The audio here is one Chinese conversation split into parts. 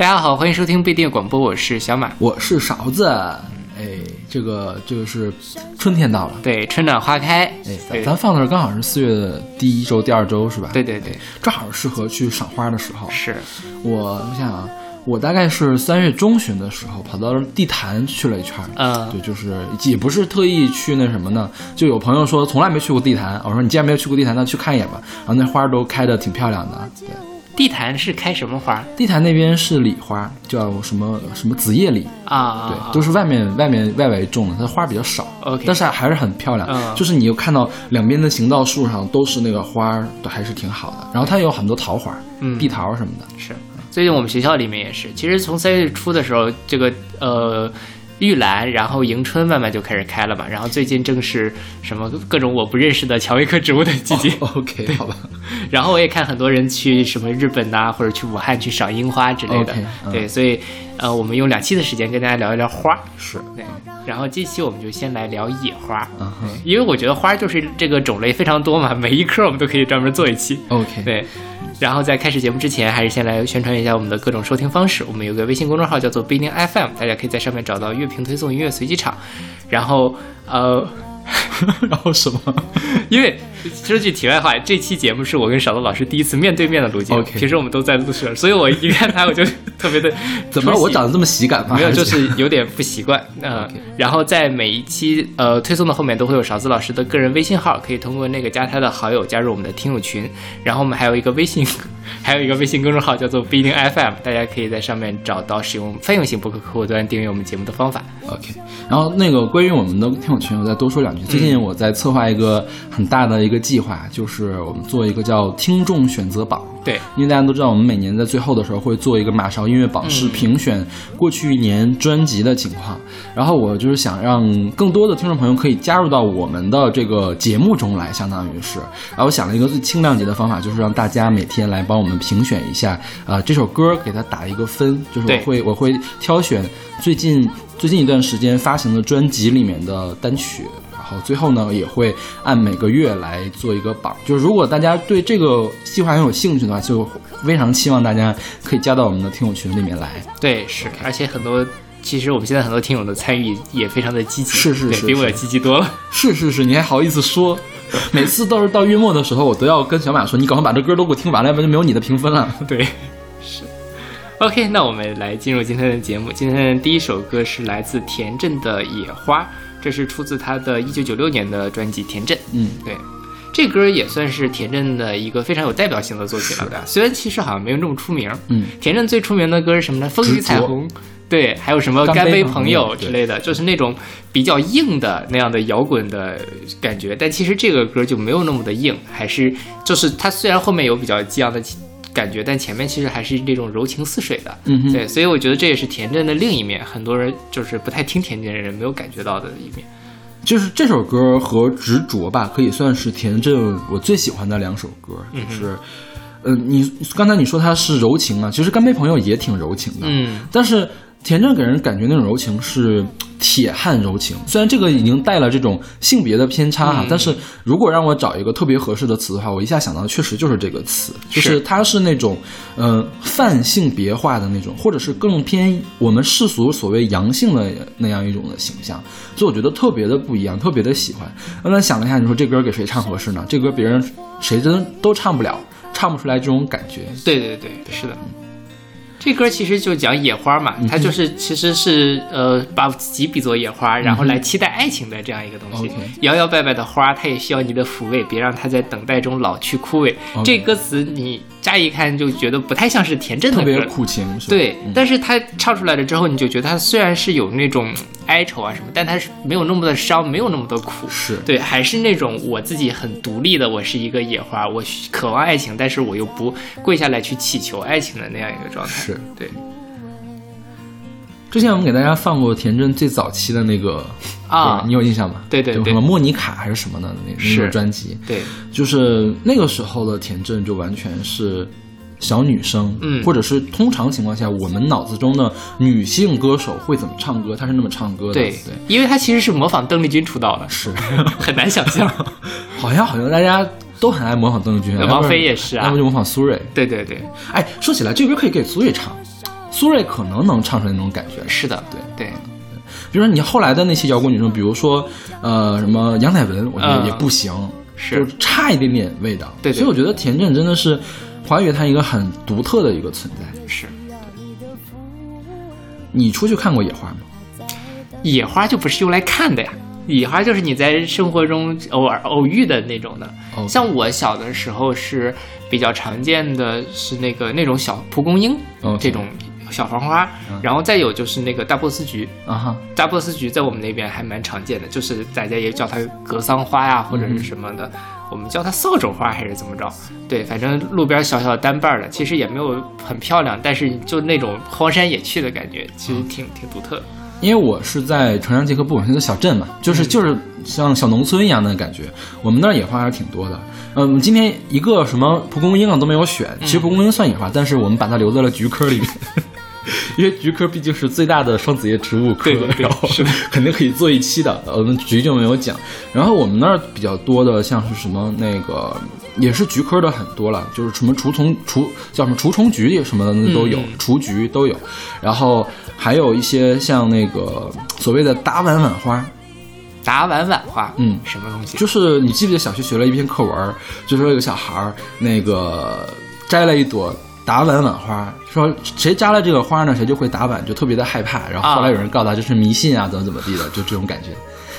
大家好，欢迎收听不一定广播，我是小马，我是勺子。哎，这个这个是春天到了，对，春暖花开。哎，咱咱放的时候刚好是四月的第一周、第二周，是吧？对对对，正好适合去赏花的时候。是我，我想啊，我大概是三月中旬的时候跑到地坛去了一圈。嗯，对，就是也不是特意去那什么呢，就有朋友说从来没去过地坛，我说你既然没有去过地坛，那去看一眼吧。然后那花都开的挺漂亮的，对。地坛是开什么花？地坛那边是李花，叫什么什么紫叶李啊？对，都是外面外面外围种的，它的花比较少。OK，但是还是很漂亮。嗯，就是你又看到两边的行道树上都是那个花，都还是挺好的。然后它有很多桃花，嗯，碧桃什么的。是，最近我们学校里面也是，其实从三月初的时候，这个呃。玉兰，然后迎春慢慢就开始开了嘛，然后最近正是什么各种我不认识的蔷薇科植物的季节。OK，好吧。然后我也看很多人去什么日本呐，或者去武汉去赏樱花之类的。对，所以呃，我们用两期的时间跟大家聊一聊花。是对。然后这期我们就先来聊野花，因为我觉得花就是这个种类非常多嘛，每一科我们都可以专门做一期。OK，对。然后在开始节目之前，还是先来宣传一下我们的各种收听方式。我们有个微信公众号叫做不一定 FM，大家可以在上面找到乐评推送、音乐随机场。然后，呃。然后什么？因为说句题外话，这期节目是我跟勺子老师第一次面对面的录节目。平时我们都在录室，所以我一看他，我就特别的 怎么我长得这么喜感吗？没有，就是有点不习惯。嗯，然后在每一期呃推送的后面都会有勺子老师的个人微信号，可以通过那个加他的好友加入我们的听友群。然后我们还有一个微信，还有一个微信公众号叫做不一定 FM，大家可以在上面找到使用泛用型博客客户端订阅我们节目的方法。OK，然后那个关于我们的听友群，我再多说两句。最近我在策划一个很大的一个计划，就是我们做一个叫听众选择榜。对，因为大家都知道，我们每年在最后的时候会做一个马勺音乐榜，是评选过去一年专辑的情况。然后我就是想让更多的听众朋友可以加入到我们的这个节目中来，相当于是。然后我想了一个最轻量级的方法，就是让大家每天来帮我们评选一下，呃，这首歌给它打一个分，就是我会我会挑选最近最近一段时间发行的专辑里面的单曲。好，最后呢也会按每个月来做一个榜，就是如果大家对这个计划很有兴趣的话，就非常期望大家可以加到我们的听友群里面来。对，是，而且很多，其实我们现在很多听友的参与也非常的积极，是是是，比我积极多了。是是是，你还好意思说？每次都是到月末的时候，我都要跟小马说，你赶快把这歌都给我听完了，要不然就没有你的评分了。对，是。OK，那我们来进入今天的节目。今天的第一首歌是来自田震的《野花》。这是出自他的一九九六年的专辑《田震》。嗯，对，这歌也算是田震的一个非常有代表性的作品了。对，虽然其实好像没有那么出名。嗯，田震最出名的歌是什么呢？风雨彩虹。对，还有什么干杯朋友之类的，就是那种比较硬的那样的摇滚的感觉。但其实这个歌就没有那么的硬，还是就是它虽然后面有比较激昂的。感觉，但前面其实还是那种柔情似水的，嗯，对，所以我觉得这也是田震的另一面，很多人就是不太听田震的人没有感觉到的一面。就是这首歌和执着吧，可以算是田震我最喜欢的两首歌。就是，呃，你刚才你说他是柔情啊，其实干杯朋友也挺柔情的，嗯，但是田震给人感觉那种柔情是。铁汉柔情，虽然这个已经带了这种性别的偏差哈，但是如果让我找一个特别合适的词的话，我一下想到的确实就是这个词，就是它是那种，呃，泛性别化的那种，或者是更偏我们世俗所谓阳性的那样一种的形象，所以我觉得特别的不一样，特别的喜欢。刚才想了一下，你说这歌给谁唱合适呢？这歌别人谁真都唱不了，唱不出来这种感觉。对对对，是的。这歌其实就讲野花嘛，它就是其实是呃把自己比作野花，然后来期待爱情的这样一个东西。摇摇摆摆的花，它也需要你的抚慰，别让它在等待中老去枯萎。这歌词你。乍一看就觉得不太像是田震的歌，特别苦情，对。但是他唱出来了之后，你就觉得他虽然是有那种哀愁啊什么，但他是没有那么的伤，没有那么的苦，是。对，还是那种我自己很独立的，我是一个野花，我渴望爱情，但是我又不跪下来去祈求爱情的那样一个状态，是。对。之前我们给大家放过田震最早期的那个啊，你有印象吗？对对对，什么莫妮卡还是什么的那那个专辑？对，就是那个时候的田震就完全是小女生，嗯，或者是通常情况下我们脑子中的女性歌手会怎么唱歌，她是那么唱歌的。对对，因为她其实是模仿邓丽君出道的，是很难想象。好像好像大家都很爱模仿邓丽君，王菲也是啊，要不就模仿苏芮。对对对，哎，说起来这歌可以给苏芮唱。苏芮可能能唱出来那种感觉。是的，对对。比如说你后来的那些摇滚女生，比如说呃什么杨乃文，我觉得也不行，是差一点点味道。对，所以我觉得田震真的是华语乐坛一个很独特的一个存在。是。你出去看过野花吗？野花就不是用来看的呀，野花就是你在生活中偶尔偶遇的那种的。像我小的时候是比较常见的是那个那种小蒲公英这种。小黄花，然后再有就是那个大波斯菊啊哈，大波斯菊在我们那边还蛮常见的，就是大家也叫它格桑花呀，或者是什么的，我们叫它扫帚花还是怎么着？对，反正路边小小的单瓣的，其实也没有很漂亮，但是就那种荒山野趣的感觉，其实挺挺独特的。因为我是在城乡结合不稳定的小镇嘛，就是就是像小农村一样的感觉，我们那儿野花还是挺多的。嗯，今天一个什么蒲公英啊都没有选，其实蒲公英算野花，但是我们把它留在了菊科里面。因为菊科毕竟是最大的双子叶植物科，然后 肯定可以做一期的。我们菊就没有讲。然后我们那儿比较多的，像是什么那个也是菊科的很多了，就是什么除虫除叫什么除虫菊什么的都有，雏菊都有。然后还有一些像那个所谓的打碗碗花，打碗碗花，嗯，什么东西？就是你记不记得小学学了一篇课文，就说有个小孩儿那个摘了一朵。打碗碗花，说谁扎了这个花呢，谁就会打碗，就特别的害怕。然后后来有人告他这是迷信啊，怎么怎么地的，就这种感觉。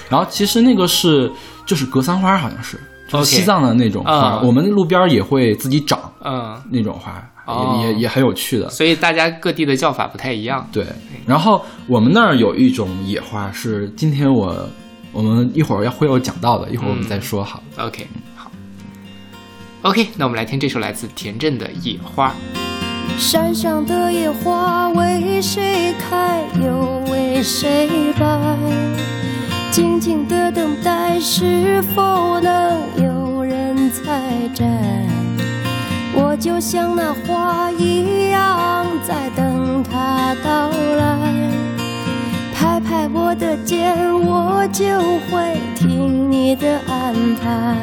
然后其实那个是就是格桑花，好像是就是西藏的那种花，我们路边也会自己长，嗯，那种花也也也很有趣的。所以大家各地的叫法不太一样。对，然后我们那儿有一种野花，是今天我我们一会儿要会有讲到的，一会儿我们再说好。OK。OK，那我们来听这首来自田震的《野花》。山上的野花为谁开，又为谁败？静静的等待，是否能有人采摘？我就像那花一样，在等它到来。拍拍我的肩，我就会听你的安排。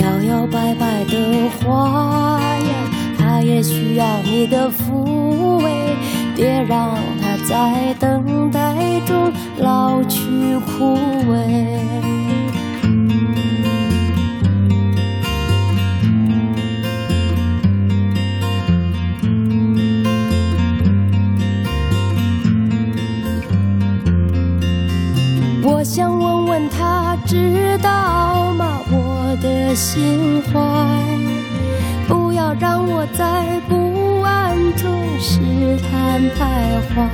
摇摇摆摆的花呀，它也需要你的抚慰，别让它在等待中老去枯萎。我想问问他，知道？的心怀，不要让我在不安中试探徘徊。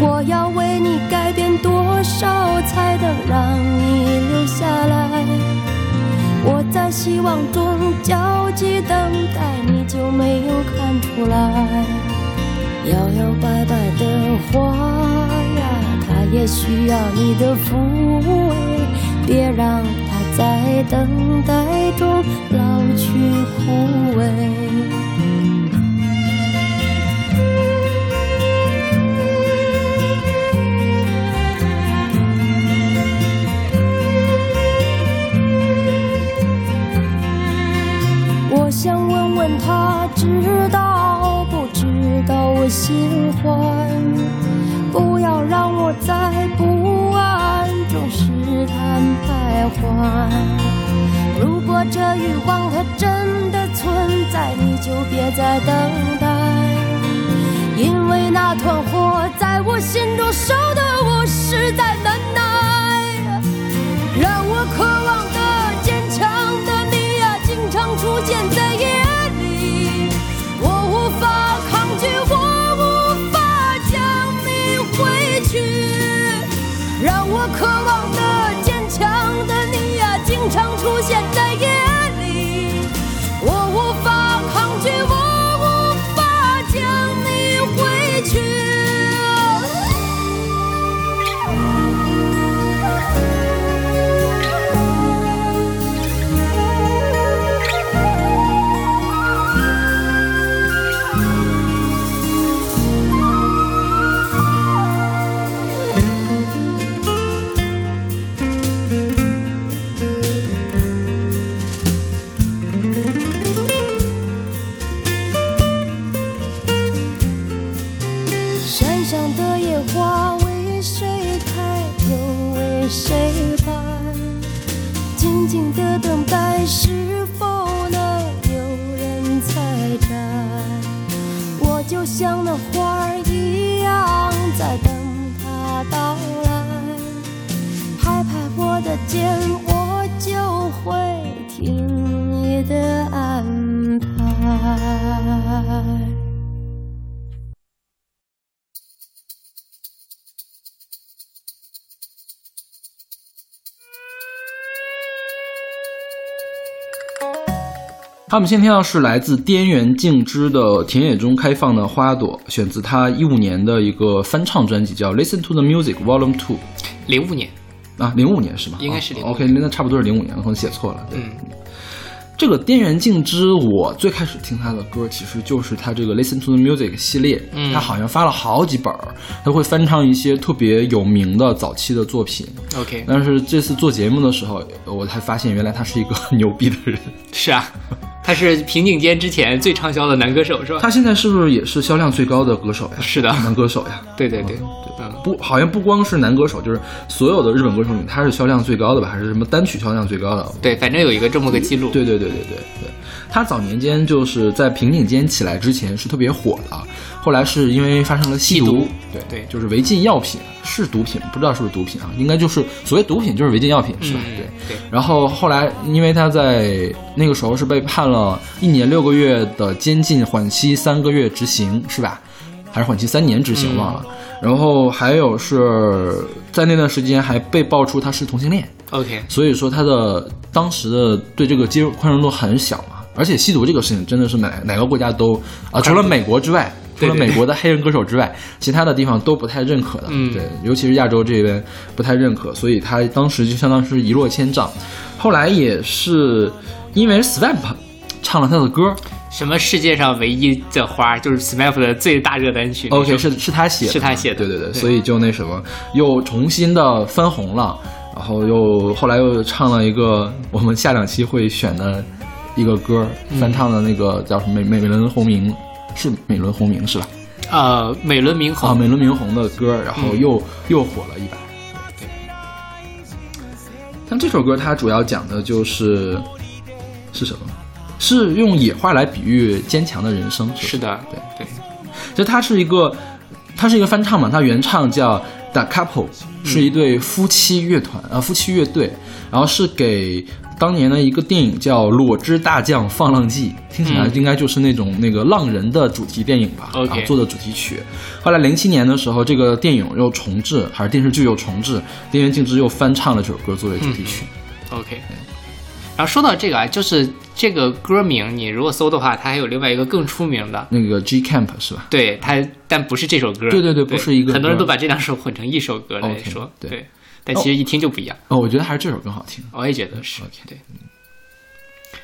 我要为你改变多少，才能让你留下来？我在希望中焦急等待，你就没有看出来？摇摇摆摆的花呀，它也需要你的抚慰，别让。在等待中老去枯萎。我想问问他，知道不知道我心欢？不要让我再不安中试探徘徊。如果这欲望它真的存在，你就别再等待，因为那团火在我心中烧得我实在难耐。让我渴望的坚强的你呀，经常出现在他们先听到是来自滇原静之的《田野中开放的花朵》，选自他一五年的一个翻唱专辑，叫《Listen to the Music Volume Two》。零五年啊，零五年是吗？应该是零。OK，那差不多是零五年，可能写错了。嗯。这个滇原静之，我最开始听他的歌，其实就是他这个 Listen to the Music 系列。嗯，他好像发了好几本儿，他会翻唱一些特别有名的早期的作品。OK，但是这次做节目的时候，我才发现原来他是一个很 牛逼的人。是啊。他是平井坚之前最畅销的男歌手，是吧？他现在是不是也是销量最高的歌手呀？是的，男歌手呀。对对对，嗯，不，好像不光是男歌手，就是所有的日本歌手里，他是销量最高的吧？还是什么单曲销量最高的？对，反正有一个这么个记录。对对对对对对。他早年间就是在平井坚起来之前是特别火的，后来是因为发生了吸毒，对对，就是违禁药品，是毒品，不知道是不是毒品啊？应该就是所谓毒品就是违禁药品，是吧？对对。然后后来因为他在那个时候是被判了一年六个月的监禁，缓期三个月执行，是吧？还是缓期三年执行忘了。然后还有是在那段时间还被爆出他是同性恋，OK，所以说他的当时的对这个接受宽容度很小嘛。而且吸毒这个事情真的是哪哪个国家都啊，除了美国之外，除了美国的黑人歌手之外，其他的地方都不太认可的。嗯，对，尤其是亚洲这边不太认可，所以他当时就相当是一落千丈。后来也是因为 SMAP 唱了他的歌，什么世界上唯一的花就是 SMAP 的最大热单曲。OK，是是他写的，是他写的。对对对，所以就那什么，又重新的翻红了，然后又后来又唱了一个我们下两期会选的。一个歌翻唱的那个叫什么？美美伦红明是美伦红明是吧？呃，美轮明红啊，美轮明红的歌，然后又又火了一把。对，像这首歌，它主要讲的就是是什么？是用野花来比喻坚强的人生。是的，对对。其实它是一个，它是一个翻唱嘛，它原唱叫 The Couple，是一对夫妻乐团啊，夫妻乐队，然后是给。当年的一个电影叫《裸之大将放浪记》，听起来应该就是那种那个浪人的主题电影吧？然后做的主题曲。后来零七年的时候，这个电影又重置，还是电视剧又重置，电原静之又翻唱了这首歌作为主题曲。OK。然后说到这个啊，就是这个歌名，你如果搜的话，它还有另外一个更出名的那个 G Camp 是吧？对它，但不是这首歌。对对对，不是一个。很多人都把这两首混成一首歌来说。对。但其实一听就不一样哦，我觉得还是这首更好听。我也觉得是。对，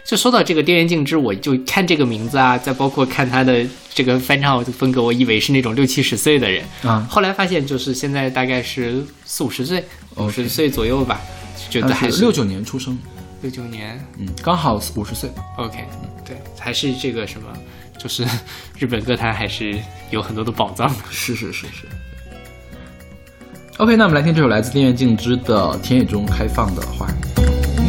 就说到这个《电源静之》，我就看这个名字啊，再包括看他的这个翻唱风格，我以为是那种六七十岁的人啊。后来发现，就是现在大概是四五十岁，五十岁左右吧，觉得还是六九年出生，六九年，嗯，刚好五十岁。OK，对，还是这个什么，就是 日本歌坛还是有很多的宝藏。是是是是。OK，那我们来听这首来自电源静之的《田野中开放的花》。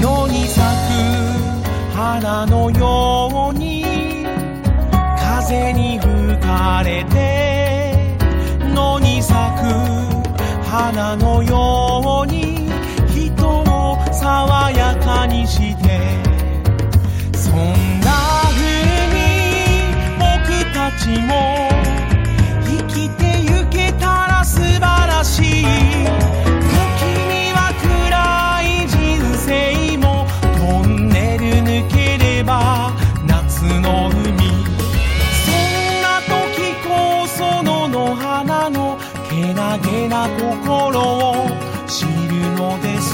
野に咲く花のように風に吹かれて野に咲く花のように人を爽やかにしてそんな風に僕たちも生きてゆけたら 素晴らいじんせいもトンネルぬければ夏の海そんな時こそのの花のけなげな心を知るのです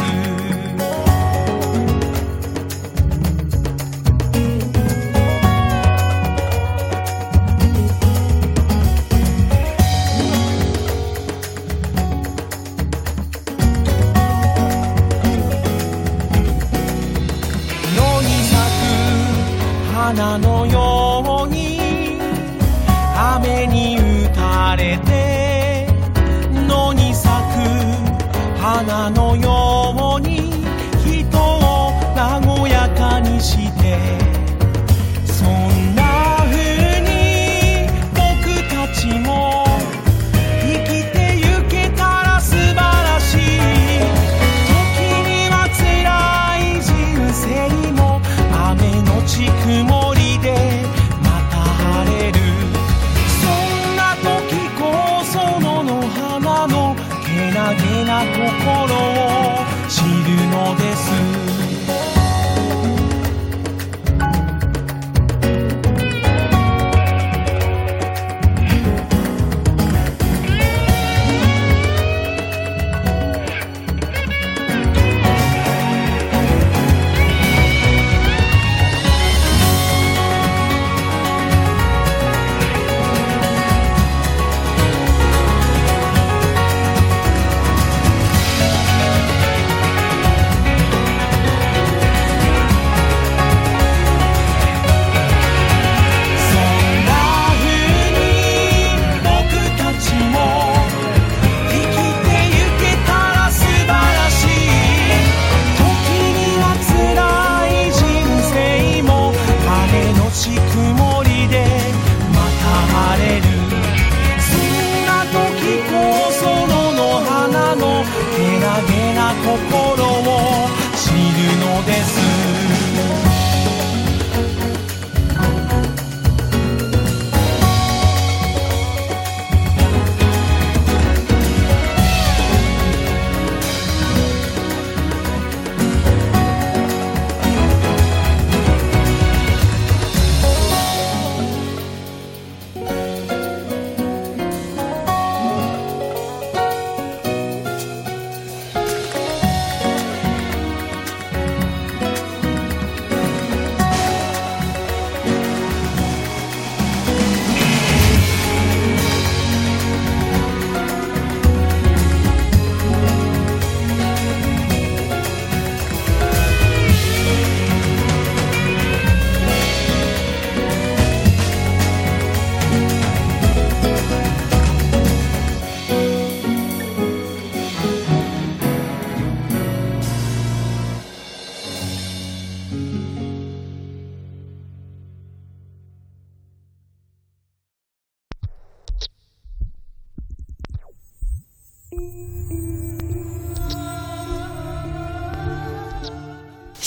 花のように雨に打たれて野に咲く花のように。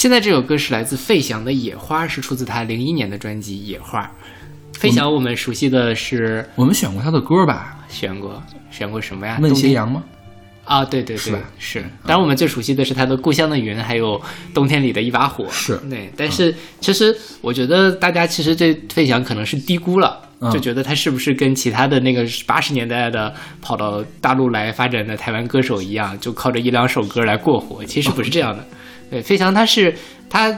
现在这首歌是来自费翔的《野花》，是出自他零一年的专辑《野花》。费翔我们熟悉的是我们选过他的歌吧？选过，选过什么呀？问斜阳吗？啊，对对对，是是。当然，我们最熟悉的是他的《故乡的云》，还有《冬天里的一把火》。是对，但是其实我觉得大家其实对费翔可能是低估了，嗯就觉得他是不是跟其他的那个八十年代的跑到大陆来发展的台湾歌手一样，就靠着一两首歌来过活？其实不是这样的。对，费翔他是他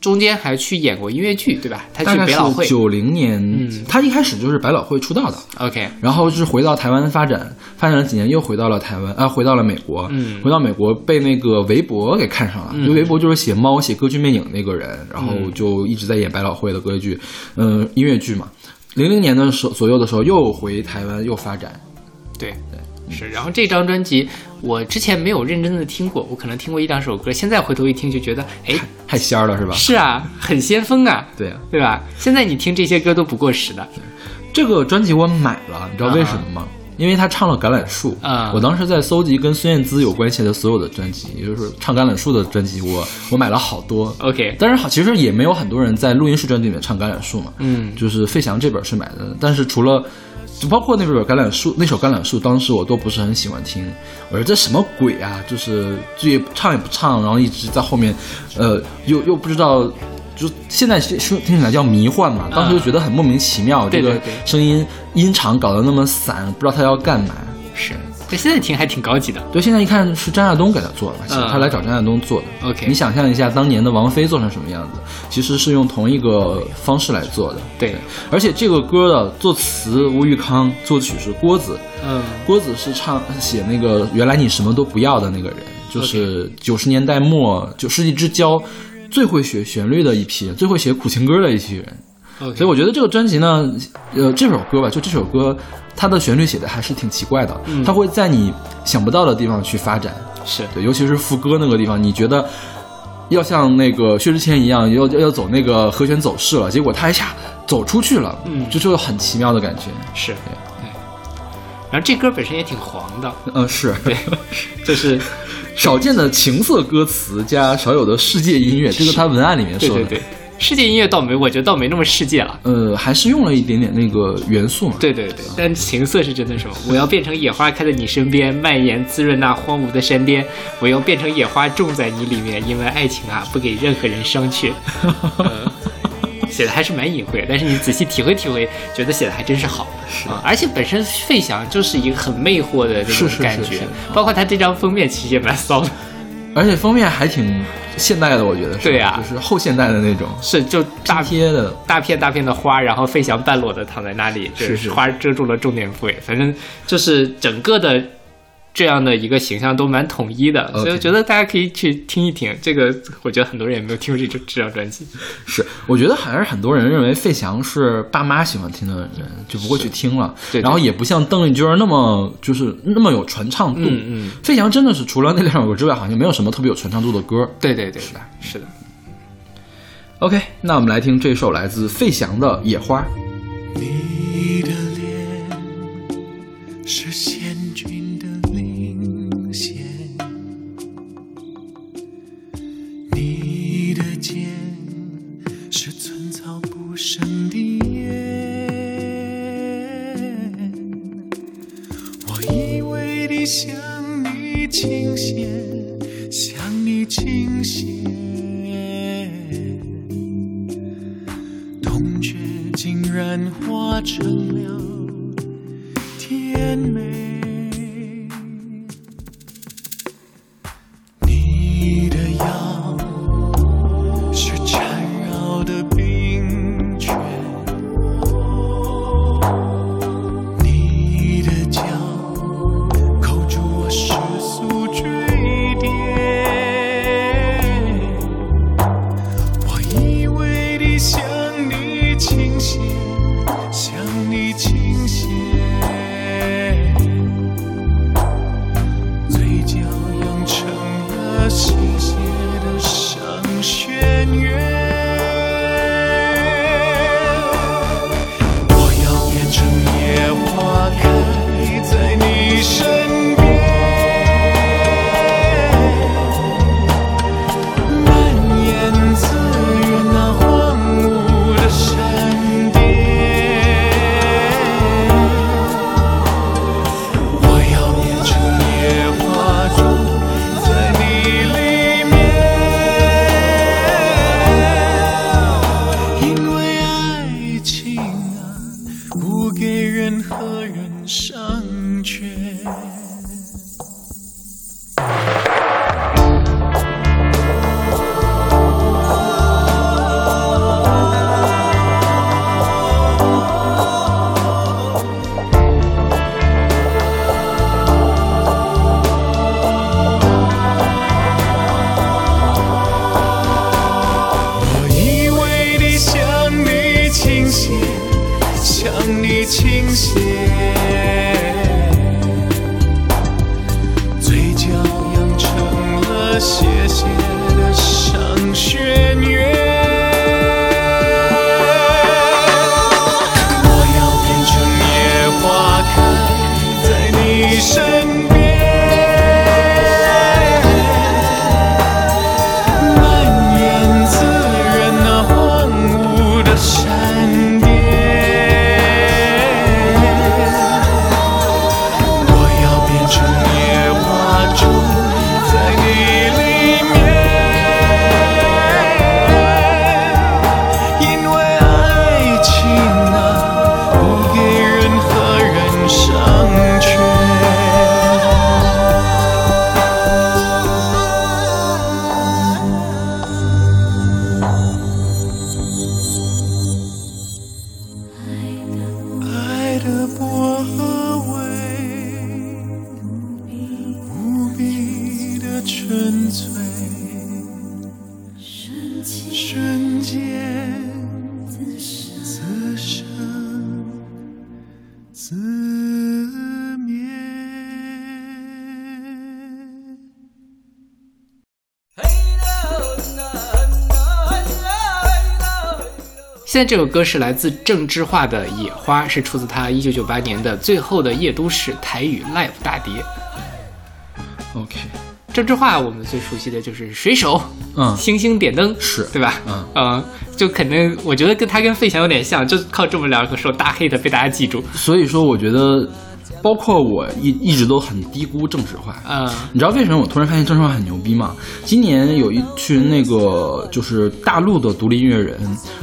中间还去演过音乐剧，对吧？他去百老汇是。九零年，嗯他一开始就是百老汇出道的，OK，然后是回到台湾发展，发展了几年又回到了台湾，啊，回到了美国，嗯回到美国被那个韦伯给看上了，因为韦伯就是写《猫》写《歌剧魅影》那个人，然后就一直在演百老汇的歌剧，嗯、音乐剧嘛。零零年的时候左右的时候又回台湾又发展，对对是。然后这张专辑我之前没有认真的听过，我可能听过一两首歌，现在回头一听就觉得，哎，太仙儿了是吧？是啊，很先锋啊，对啊，对吧？现在你听这些歌都不过时的，这个专辑我买了，你知道为什么吗？因为他唱了《橄榄树》啊我当时在搜集跟孙燕姿有关系的所有的专辑，也就是唱《橄榄树》的专辑，我我买了好多。OK，但是好，其实也没有很多人在录音室专辑里面唱《橄榄树》嘛。嗯就是费翔这本是买的，但是除了就包括那本《橄榄树》那首《橄榄树》，当时我都不是很喜欢听。我说这什么鬼啊？就是这也唱也不唱，然后一直在后面，呃，又又不知道。就现在是说听起来叫迷幻嘛，当时就觉得很莫名其妙，这个声音音场搞得那么散，不知道他要干嘛。是，这现在听还挺高级的。对，现在一看是张亚东给他做的他来找张亚东做的。OK 你想象一下当年的王菲做成什么样子，其实是用同一个方式来做的。对，而且这个歌的作词吴玉康，作曲是郭子。嗯郭子是唱写那个原来你什么都不要的那个人，就是九十年代末九世纪之交最会写旋律的一批人，最会写苦情歌的一批人。所以我觉得这个专辑呢，呃，这首歌吧，就这首歌，它的旋律写的还是挺奇怪的，嗯。它会在你想不到的地方去发展。是。对，尤其是副歌那个地方，你觉得要像那个薛之谦一样，要要要走那个和弦走势了，结果他一下走出去了，嗯。就是有很奇妙的感觉。是，对。然后这歌本身也挺黄的，嗯，是。对，就是少见的情色歌词加少有的世界音乐，这个他文案里面说的。对对对，世界音乐倒没，我觉得倒没那么世界了。呃，还是用了一点点那个元素嘛。对对对，但情色是真的什么？我要变成野花开在你身边，蔓延滋润那荒芜的山巅。我要变成野花种在你里面，因为爱情啊，不给任何人伤却。呃写的还是蛮隐晦的，但是你仔细体会体会，觉得写的还真是好。啊，而且本身费翔就是一个很魅惑的这是是种感觉是是，包括他这张封面其实也蛮骚的，而且封面还挺现代的，我觉得是。对呀。就是后现代的那种。是就大片的。大片大片的花，然后费翔半裸的躺在那里，就是是。花遮住了重点部位，反正就是整个的这样的一个形象都蛮统一的，所以我觉得大家可以去听一听。这个我觉得很多人也没有听过这张这张专辑，是，我觉得还是很多人认为费翔是爸妈喜欢听的人，就不会去听了。对对然后也不像邓丽君儿那么就是那么有传唱度。嗯嗯，费翔真的是除了那两首歌之外，好像没有什么特别有传唱度的歌。对对对，是的，是的。OK，那我们来听这首来自费翔的《野花》。你的脸是贤生的烟。我以为的向你倾斜，向你倾斜，痛觉竟然化成了甜美。了现在这首歌是来自郑智化的《野花》，是出自他一九九八年的《最后的夜都市》台语 live 大碟。OK，郑智化我们最熟悉的就是水手，嗯星星点灯是对吧？嗯嗯，就肯定我觉得跟他跟费翔有点像，就靠这么两个首大 hit 被大家记住。所以说我觉得，包括我一一直都很低估郑智化。嗯你知道为什么我突然发现郑智化很牛逼吗？今年有一群那个就是大陆的独立音乐人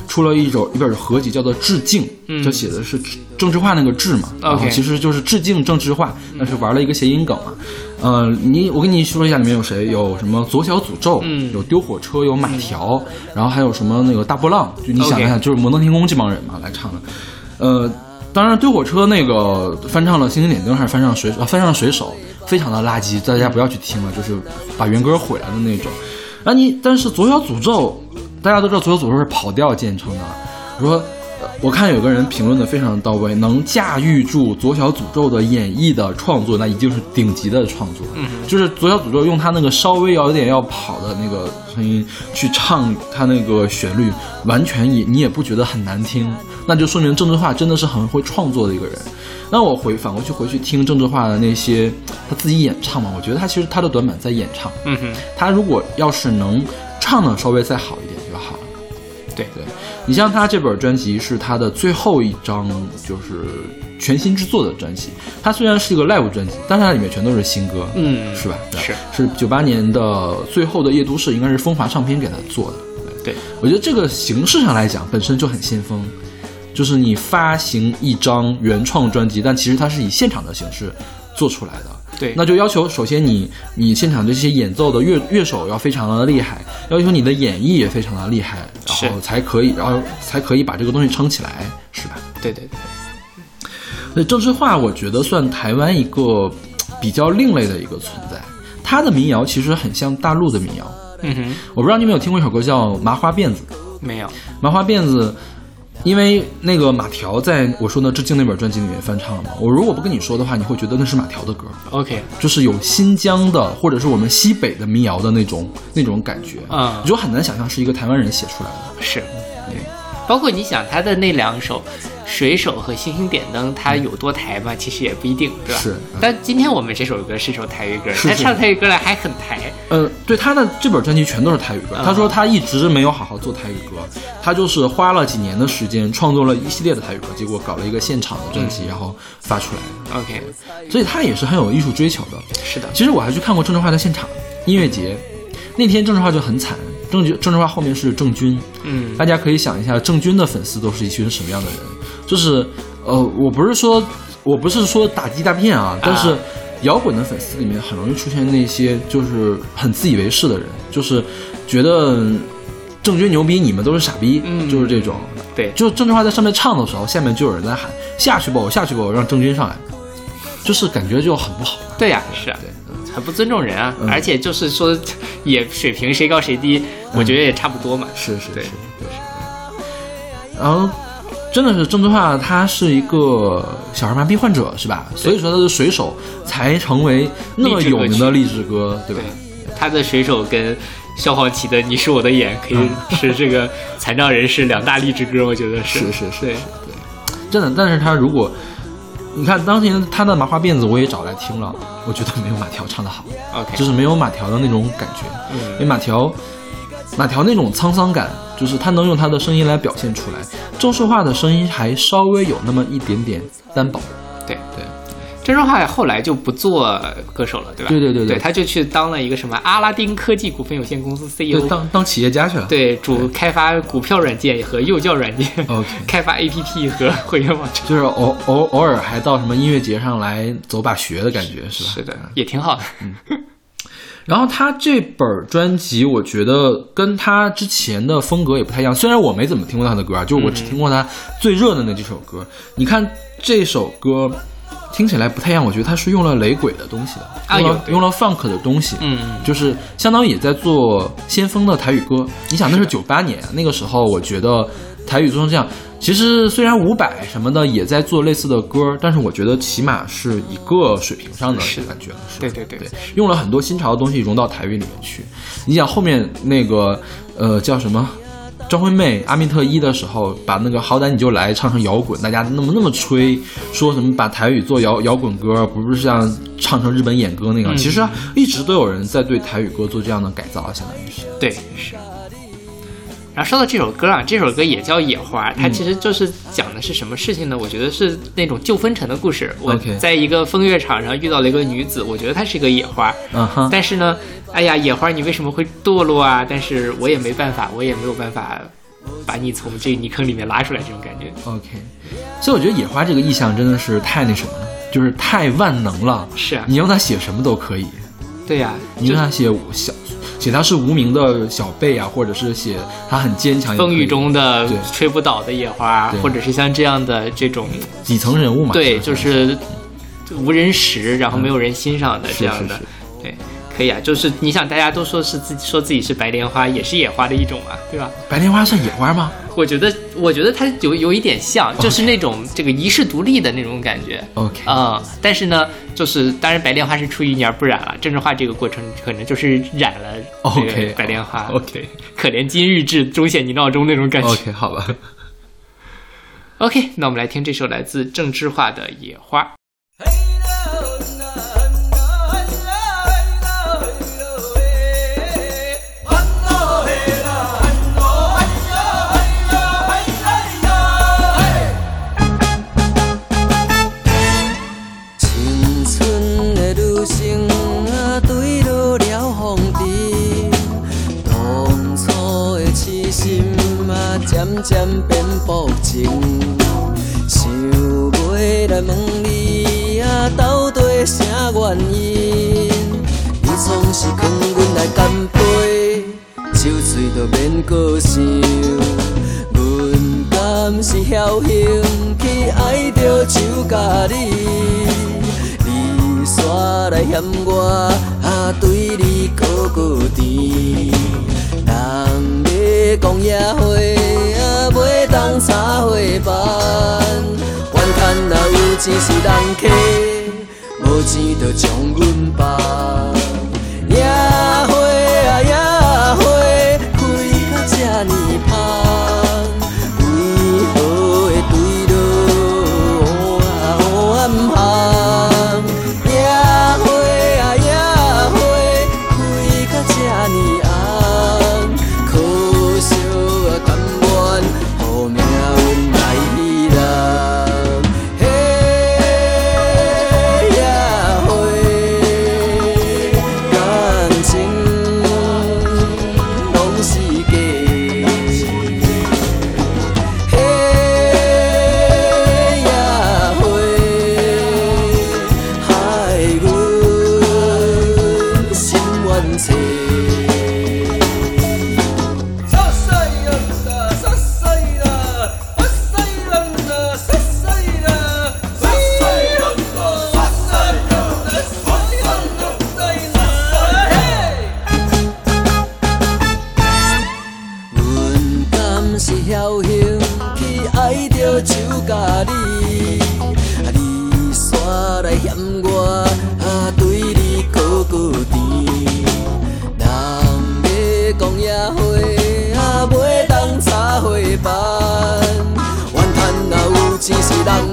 出了一首一本合集，叫做《致敬》，嗯就写的是郑智化那个致嘛，然后其实就是致敬郑智化，但是玩了一个谐音梗嘛。呃，你我跟你说一下里面有谁，有什么左小诅咒，嗯有丢火车，有马条，然后还有什么那个大波浪，就你想一想就是摩登天空这帮人嘛来唱的，呃。当然，丢火车那个翻唱了《星星点灯》，还是翻唱水啊翻唱水手，非常的垃圾，大家不要去听了，就是把原歌毁了的那种。啊你，但是左小诅咒，大家都知道左小诅咒是跑调见称的。我说，我看有个人评论的非常到位，能驾驭住左小诅咒的演绎的创作，那一定是顶级的创作。嗯，就是左小诅咒用他那个稍微要有点要跑的那个声音去唱他那个旋律，完全也你也不觉得很难听，那就说明郑智化真的是很会创作的一个人。那我回反过去回去听郑智化的那些他自己演唱嘛，我觉得他其实他的短板在演唱。嗯哼，他如果要是能唱的稍微再好一点就好了。对对，你像他这本专辑是他的最后一张，就是全新制作的专辑。他虽然是一个 live 专辑，但是它里面全都是新歌，嗯是吧？是是九八年的最后的夜都市，应该是风华唱片给他做的。对，我觉得这个形式上来讲本身就很先锋，就是你发行一张原创专辑，但其实它是以现场的形式做出来的。对，那就要求首先你你现场这些演奏的乐乐手要非常的厉害，要求你的演绎也非常的厉害，然后才可以，然后才可以把这个东西撑起来，是吧？对对对，所以郑智化我觉得算台湾一个比较另类的一个存在，他的民谣其实很像大陆的民谣。嗯哼，我不知道你有没有听过一首歌叫《麻花辫子》。没有，麻花辫子，因为那个马条在我说呢《致敬》那本专辑里面翻唱了嘛。我如果不跟你说的话，你会觉得那是马条的歌，OK，就是有新疆的或者是我们西北的民谣的那种那种感觉。啊，你就很难想象是一个台湾人写出来的。是，对，包括你想他的那两首《水手》和《星星点灯》，他有多台嘛？其实也不一定，对吧？是但今天我们这首歌是首台语歌，是是他唱台语歌来还很台。呃，对他的这本专辑全都是台语歌。嗯他说他一直没有好好做台语歌，他就是花了几年的时间创作了一系列的台语歌，结果搞了一个现场的专嗯辑，然后发出来。OK，所以他也是很有艺术追求的。是的，其实我还去看过郑智化的现场音乐节，那天郑智化就很惨，郑郑智化后面是郑钧，嗯。大家可以想一下，郑钧的粉丝都是一群什么样的人？就是，呃，我不是说我不是说打击大片啊，但是摇滚的粉丝里面很容易出现那些就是很自以为是的人，就是觉得郑钧牛逼，你们都是傻逼，嗯。就是这种。对，就郑智化在上面唱的时候，下面就有人在喊下去吧，我下去吧，我让郑钧上来，就是感觉就很不好。对呀、是啊，很不尊重人啊，嗯而且就是说也水平谁高谁低，我觉得也差不多嘛。是是是，对。然后，真的是郑智化，他是一个小儿麻痹患者，是吧？所以说他的水手才成为那么有名的励志歌，对吧对？，他的水手跟萧煌奇的《你是我的眼》可以是这个残障人士两大励志歌，我觉得是是是是对，真的，但是他如果你看当年他的麻花辫子，我也找来听了，我觉得没有马条唱的好，OK，就是没有马条的那种感觉。因为马条，马条那种沧桑感，就是他能用他的声音来表现出来。周树化的声音还稍微有那么一点点单薄。对对，郑智化后来就不做歌手了，对吧？对对对对他就去当了一个什么阿拉丁科技股份有限公司 CEO，当当企业家去了。对主开发股票软件和幼教软件 OK 开发 APP 和会员网站。就是偶偶偶尔还到什么音乐节上来走把学的感觉，是吧？是的，也挺好的。然后他这本专辑，我觉得跟他之前的风格也不太一样。虽然我没怎么听过他的歌啊，就是我只听过他最热的那几首歌。你看这首歌听起来不太一样，我觉得他是用了雷鬼的东西的，啊用了用了 funk 的东西，嗯，就是相当于也在做先锋的台语歌。你想那是九八年，那个时候我觉得台语做成这样，其实虽然伍佰什么的也在做类似的歌，但是我觉得起码是一个水平上的感觉了。是对对对对，用了很多新潮的东西融到台语里面去。你想后面那个呃叫什么？张惠妹、阿密特一的时候，把那个好歹你就来唱成摇滚，大家那么那么吹，说什么把台语做摇摇滚歌，不是像唱成日本演歌那样。嗯其实啊一直都有人在对台语歌做这样的改造，相当于是。对是。然后说到这首歌啊，这首歌也叫《野花》，它其实就是讲的是什么事情呢？我觉得是那种旧风尘的故事。我在一个风月场上遇到了一个女子，我觉得她是一个野花，嗯哼，但是呢，哎呀，野花你为什么会堕落啊？但是我也没办法，我也没有办法把你从这泥坑里面拉出来，这种感觉。OK，所以我觉得野花这个意象真的是太那什么了，就是太万能了。是啊，你用它写什么都可以，对呀、你用它写小，写他是无名的小辈啊，或者是写他很坚强，风雨中的吹不倒的野花，或者是像这样的这种，底层人物嘛。对，就是无人识，然后没有人欣赏的这样的是是，对，可以啊。就是你想，大家都说是自己说自己是白莲花，也是野花的一种嘛，对吧？白莲花算野花吗我觉得，我觉得它有有一点像，就是那种这个遗世独立的那种感觉。？OK，啊、但是呢，就是当然白莲花是出淤泥而不染了，郑智化这个过程可能就是染了这个 OK，白莲花。OK 可怜今日至，终显你闹钟那种感觉。OK，好吧。OK，那我们来听这首来自郑智化的《野花》。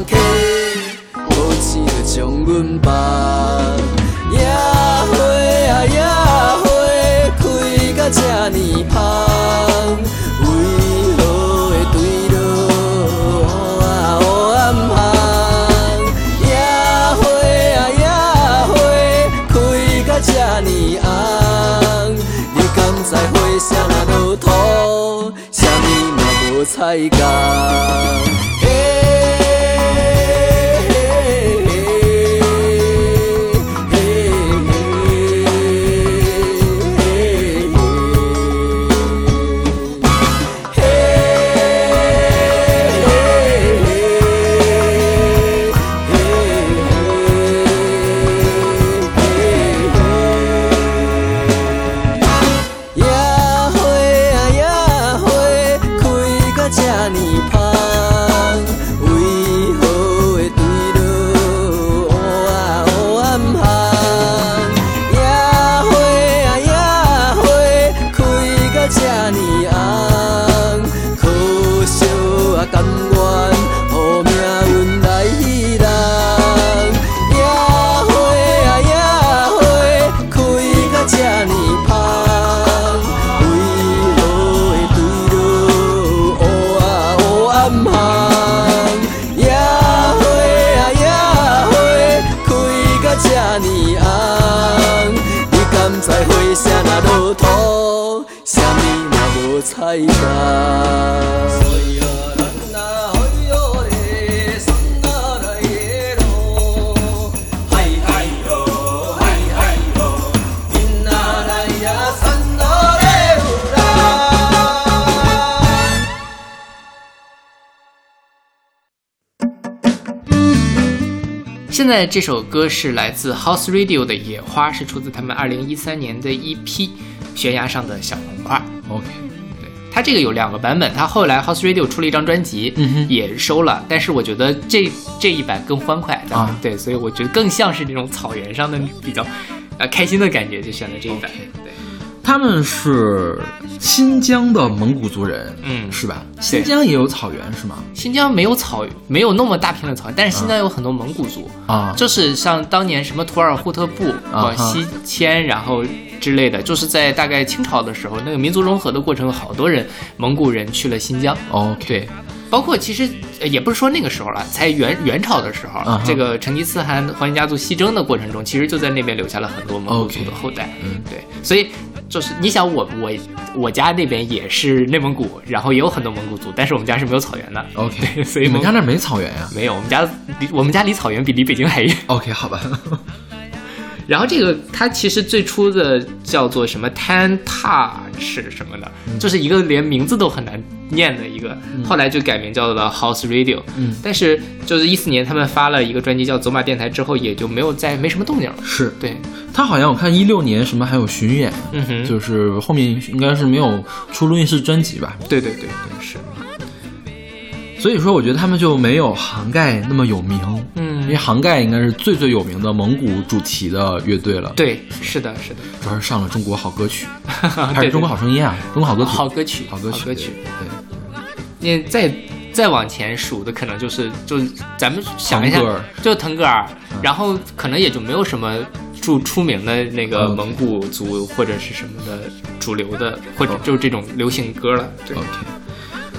客，无钱就将阮放。野花啊野花，开甲这呢香，为何会对落黑暗巷？野花啊野花，开甲这呢红，你敢知花啥若落土，啥物嘛无彩工？这首歌是来自 House Radio 的《野花》，是出自他们二零一三年的一批《悬崖上的小红花》。OK，对，它这个有两个版本，它后来 House Radio 出了一张专辑，嗯哼也收了，但是我觉得这这一版更欢快啊对，所以我觉得更像是那种草原上的比较啊开心的感觉，就选了这一版。他们是新疆的蒙古族人，嗯是吧？新疆也有草原是吗？新疆没有草，没有那么大片的草原，但是新疆有很多蒙古族，啊，就是像当年什么土尔扈特部、啊广西迁，然后之类的，就是在大概清朝的时候，那个民族融合的过程，好多人蒙古人去了新疆。OK，对，包括其实呃也不是说那个时候了，在元元朝的时候，这个成吉思汗黄巾家族西征的过程中，其实就在那边留下了很多蒙古族的后代。嗯对，所以就是你想我我我家那边也是内蒙古，然后也有很多蒙古族，但是我们家是没有草原的。OK，对，所以蒙你们家那没草原呀没有，我们家离我们家离草原比离北京还远。？OK，好吧。然后这个它其实最初的叫做什么 Tan Touch 什么的，就是一个连名字都很难念的一个，后来就改名叫做 House Radio。嗯但是就是一四年他们发了一个专辑叫《走马电台》之后，也就没有再没什么动静了。是对，他好像我看一六年什么还有巡演，嗯哼，就是后面应该是没有出录音室专辑吧。对对对对是，所以说，我觉得他们就没有杭盖那么有名。嗯因为杭盖应该是最最有名的蒙古主题的乐队了。，对，是的，是的，主要是上了中国好歌曲，对 还是中国好声音啊？中国好歌曲，好歌曲，好歌曲，歌曲。对，你再再往前数的，可能就是就是咱们想一下腾，就腾格尔，然后可能也就没有什么出出名的那个蒙古族或者是什么的主流的，或者就是这种流行歌了。对。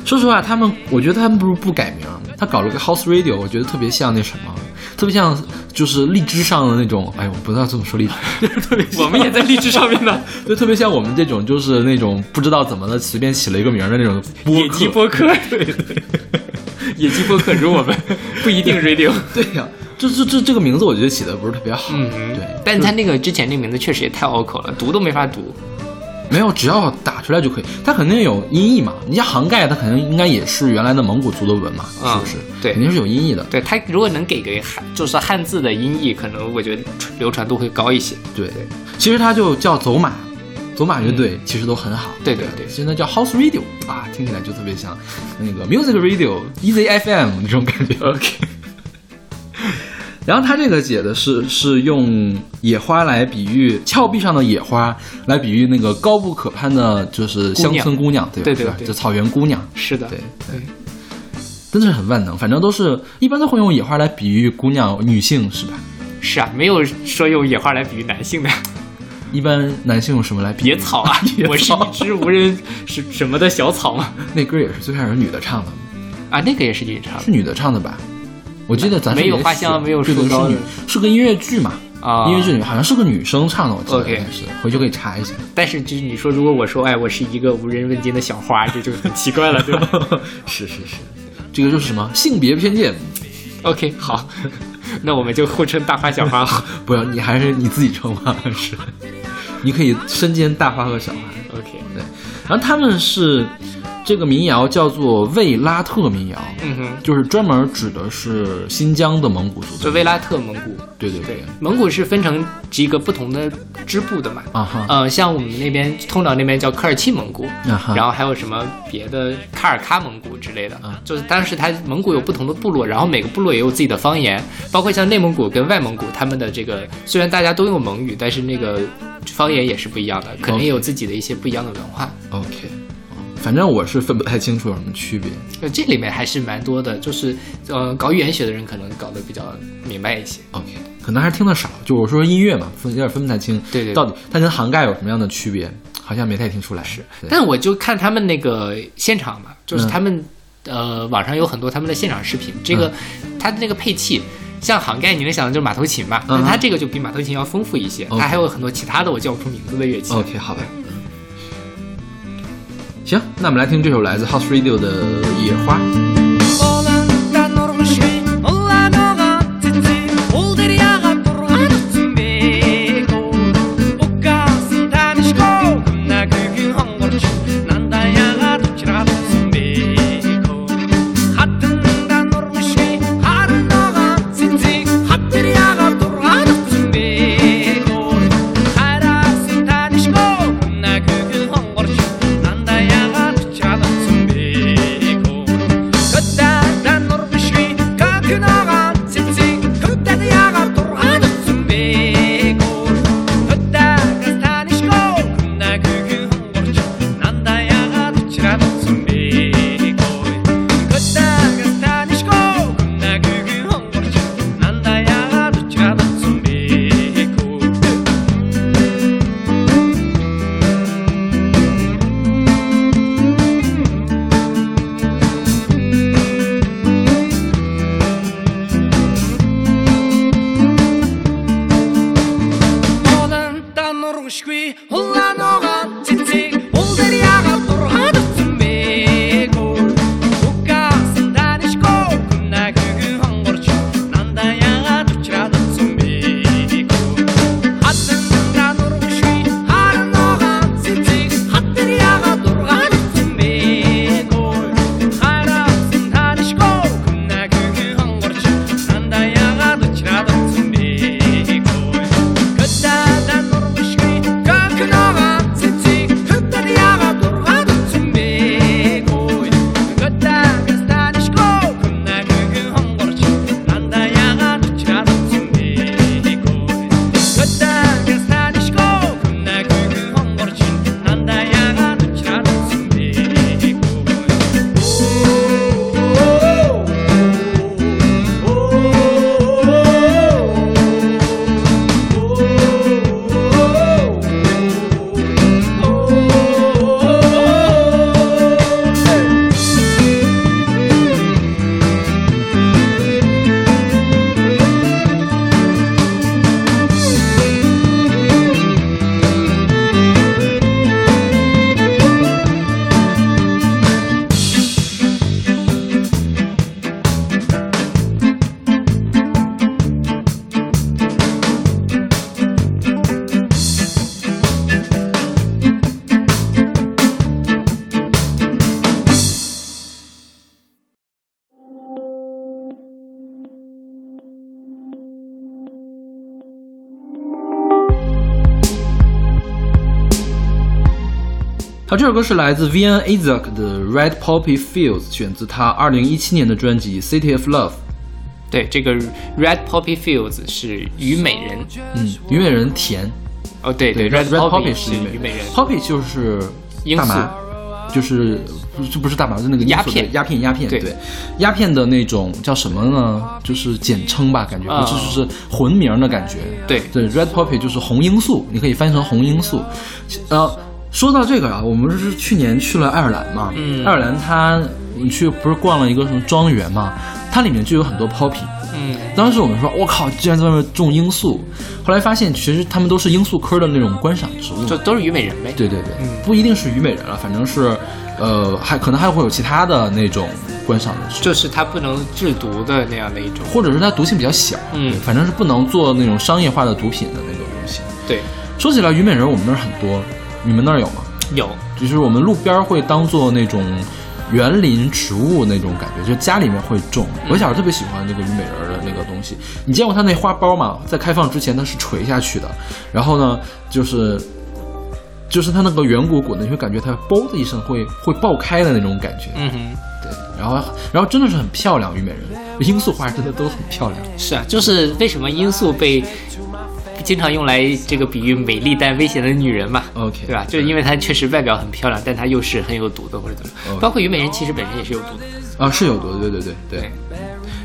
说实话，他们，我觉得他们不如不改名，他搞了个 House Radio，我觉得特别像那什么，特别像就是荔枝上的那种，哎呦，我不知道这么说荔枝，特别像我们也在荔枝上面呢，就特别像我们这种，就是那种不知道怎么的随便起了一个名的那种播野鸡客。播客，对对，野鸡播客如我们 不一定 radio。对呀、这这这这个名字我觉得起的不是特别好。嗯，对，但他那个之前那名字确实也太拗口了，读都没法读。没有，只要打出来就可以。它肯定有音译嘛，你像杭盖，它肯定应该也是原来的蒙古族的文嘛，是啊不是？对肯定是有音译的。对它如果能给个汉，就是汉字的音译，可能我觉得流传度会高一些。对，其实它就叫走马，走马乐队其实都很好。嗯对对对现在叫 House Radio 啊，听起来就特别像那个 Music Radio、Easy FM 那种感觉。OK。然后他这个解的是是用野花来比喻峭壁上的野花，来比喻那个高不可攀的，就是乡村姑娘，对吧？对对对就草原姑娘，是的，对对，真的是很万能。反正都是一般都会用野花来比喻姑娘、女性，是吧？是啊，没有说用野花来比喻男性的一般男性用什么来比喻？野草啊 野，草我是一只无人什什么的小草嘛。那歌也是最开始女的唱的，啊，那个也是女唱是女的唱的吧？我记得咱是没有花香没有树高，是个音乐剧嘛。啊，音乐剧里面好像是个女生唱的，我记得应该是，回去可以查一下。但是就是你说，如果我说，哎，我是一个无人问津的小花，这就很奇怪了，对吧 是是是，这个就是什么性别偏见，？OK，好，那我们就互称大花小花。不要你还是你自己称吧，是，你可以身兼大花和小花。OK，对，然后他们是这个民谣叫做卫拉特民谣，嗯哼，就是专门指的是新疆的蒙古族的。就维拉特蒙古。对对对，蒙古是分成几个不同的支部的嘛？啊哈，呃，像我们那边通辽那边叫科尔沁蒙古，啊哈，然后还有什么别的卡尔喀蒙古之类的啊，就是当时它蒙古有不同的部落，然后每个部落也有自己的方言，包括像内蒙古跟外蒙古，他们的这个虽然大家都用蒙语，但是那个方言也是不一样的，肯定有自己的一些不一样的文化。OK，反正我是分不太清楚有什么区别。呃，这里面还是蛮多的，就是呃，搞语言学的人可能搞得比较明白一些。OK，可能还是听得少。就我说音乐嘛，分有点分不太清，对对对到底它跟涵盖有什么样的区别，好像没太听出来。是，对但我就看他们那个现场嘛，就是嗯他们、呃网上有很多他们的现场视频，这个、他的那个配器。像杭盖，你能想到就是马头琴嘛？嗯它这个就比马头琴要丰富一些它还有很多其他的我叫不出名字的乐器。OK，好吧。行，那我们来听这首来自 House Radio 的《野花》。这首歌是来自 Vian Isaac 的 Red Poppy Fields，选自他二零一七年的专辑《City of Love》。对，这个 Red Poppy Fields 是虞美人。嗯，虞美人甜。哦，对对，Red Red Poppy 是虞美人。Poppy 就是大麻，就是不是不是大麻，是那个鸦片鸦片鸦片对对，鸦片的那种叫什么呢？就是简称吧，感觉啊不是就是混名的感觉。对对，Red Poppy 就是红罂粟，你可以翻译成红罂粟。呃，说到这个啊，我们是去年去了爱尔兰嘛，嗯爱尔兰它你去不是逛了一个什么庄园嘛，它里面就有很多 poppy。嗯，当时我们说，我靠，居然在外面种罂粟。后来发现，其实他们都是罂粟科的那种观赏植物。就都是虞美人呗。对对对，嗯不一定是虞美人了，反正是，呃，还可能还会有其他的那种观赏的植物，就是它不能制毒的那样的一种。或者是它毒性比较小，嗯对反正是不能做那种商业化的毒品的那种东西。对，说起来，虞美人我们那儿很多，你们那儿有吗？有。就是我们路边儿会当做那种园林植物那种感觉，就家里面会种。我小时候特别喜欢那个虞美人儿的那个东西。你见过它那花苞吗？在开放之前它是垂下去的，然后呢，就是就是它那个圆鼓鼓的，你会感觉它嘣的一声会会爆开的那种感觉。嗯哼，对，然后然后真的是很漂亮，虞美人 罂粟花真的都很漂亮。是啊，就是为什么罂粟被经常用来这个比喻美丽但危险的女人嘛 OK 对吧？就是因为她确实外表很漂亮，但她又是很有毒的或者怎么包括虞美人其实本身也是有毒的。啊，是有毒的，对对对对。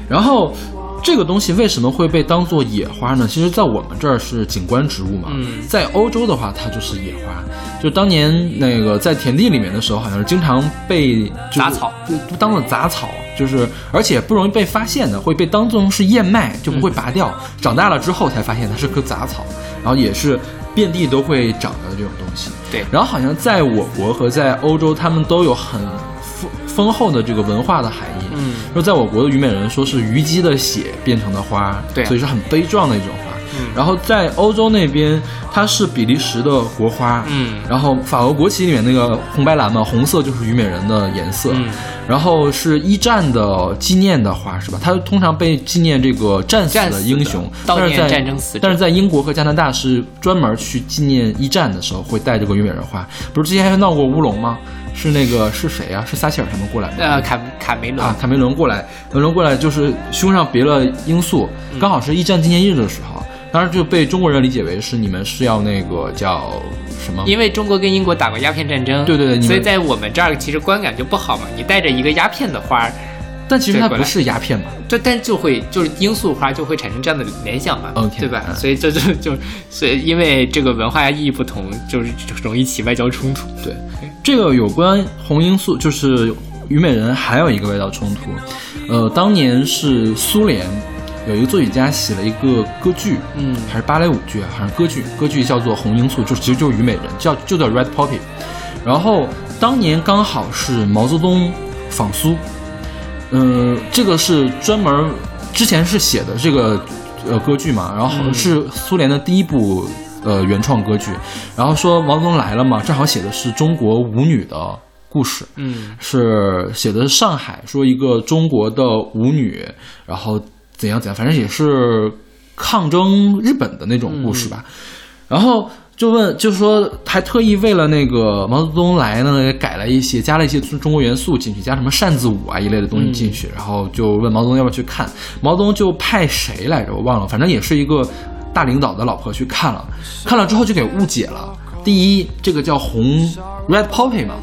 然后这个东西为什么会被当做野花呢？其实，在我们这儿是景观植物嘛，嗯在欧洲的话，它就是野花。就当年那个在田地里面的时候，好像是经常被杂草就就当做杂草，就是而且不容易被发现的，会被当做是燕麦，就不会拔掉。长大了之后才发现它是棵杂草，然后也是遍地都会长的这种东西。对然后好像在我国和在欧洲，他们都有很丰丰厚的这个文化的含义。嗯，说在我国的虞美人说是虞姬的血变成的花，对啊所以是很悲壮的一种花。嗯。然后在欧洲那边，它是比利时的国花，嗯。然后法国国旗里面那个红白蓝嘛，红色就是虞美人的颜色，嗯。然后是一战的纪念的花是吧？它通常被纪念这个战死的英雄，悼念但是在战争死但是在英国和加拿大是专门去纪念一战的时候会带这个虞美人花，不是之前还闹过乌龙吗？是那个是谁呀、是撒切尔他们过来的。呃，卡卡梅伦。啊，卡梅伦过来，卡梅伦过来就是胸上别了罂粟，嗯。刚好是一战纪念日的时候，当然就被中国人理解为是你们是要那个叫什么？因为中国跟英国打过鸦片战争，对对对所以在我们这儿其实观感就不好嘛。你带着一个鸦片的花儿，但其实它不是鸦片嘛，就但就会就是罂粟花就会产生这样的联想嘛 OK，对吧？嗯所以这就就所以因为这个文化意义不同，就是容易起外交冲突。对，这个有关红罂粟，就是虞美人，还有一个外交冲突。呃，当年是苏联有一个作曲家写了一个歌剧，嗯。还是芭蕾舞剧啊，好像歌剧，歌剧叫做《红罂粟》，就其实就是虞美人，叫就叫 Red Poppy。然后当年刚好是毛泽东访苏，嗯、这个是专门之前是写的这个呃歌剧嘛，然后嗯。是苏联的第一部呃原创歌剧，然后说毛泽东来了嘛，正好写的是中国舞女的故事，嗯。是写的是上海，说一个中国的舞女，然后怎样怎样，反正也是抗争日本的那种故事吧。然后就问，就说还特意为了那个毛泽东来呢，也改了一些，加了一些中国元素进去，加什么扇子舞啊一类的东西进去。然后就问毛泽东要不要去看，毛泽东就派谁来着，我忘了，反正也是一个大领导的老婆去看了，看了之后就给误解了。第一，这个叫红 red poppy 嘛，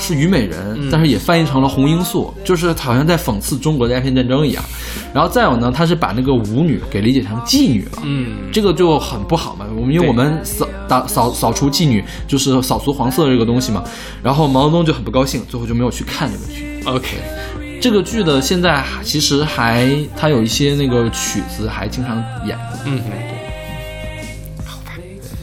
是虞美人，但是也翻译成了红罂粟，就是好像在讽刺中国的鸦片战争一样。然后再有呢，他是把那个舞女给理解成妓女了，嗯，这个就很不好嘛。我们因为我们扫打扫扫除妓女，就是扫除黄色这个东西嘛。然后毛泽东就很不高兴，最后就没有去看这个剧。OK，这个剧的现在还其实还它有一些那个曲子还经常演。嗯对，好吧，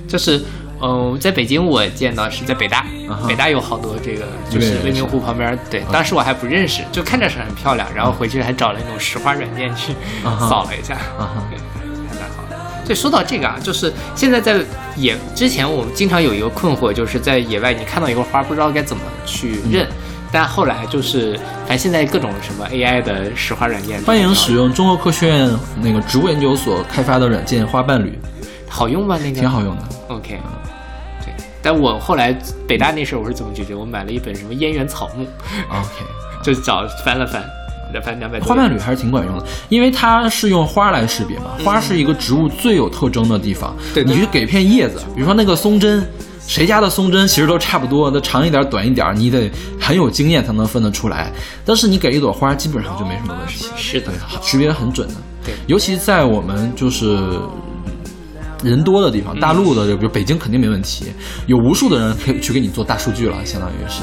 就是。嗯，在北京我见到是在北大北大有好多这个，就是未名湖旁边，对，当时我还不认识，就看着是很漂亮，然后回去还找了那种石花软件去 扫了一下，还蛮好的。对，说到这个啊，就是现在在野之前，我们经常有一个困惑，就是在野外你看到一个花，不知道该怎么去认。嗯但后来就是，反正现在各种什么 AI 的石花软件，欢迎使用中国科学院那个植物研究所开发的软件花瓣旅，好用吗？那个挺好用的。OK，对，但我后来北大那事儿我是怎么解决？我买了一本什么《燕园草木》，OK，就找翻了翻，翻两百。花瓣缕还是挺管用的，因为它是用花来识别嘛，花是一个植物最有特征的地方。对对你去给片叶子，比如说那个松针，谁家的松针其实都差不多，那长一点、短一点，你得很有经验才能分得出来。但是你给一朵花，基本上就没什么问题，是的，识别得很准的。对尤其在我们就是人多的地方，大陆的，比如北京肯定没问题，有无数的人可以去给你做大数据了，相当于是。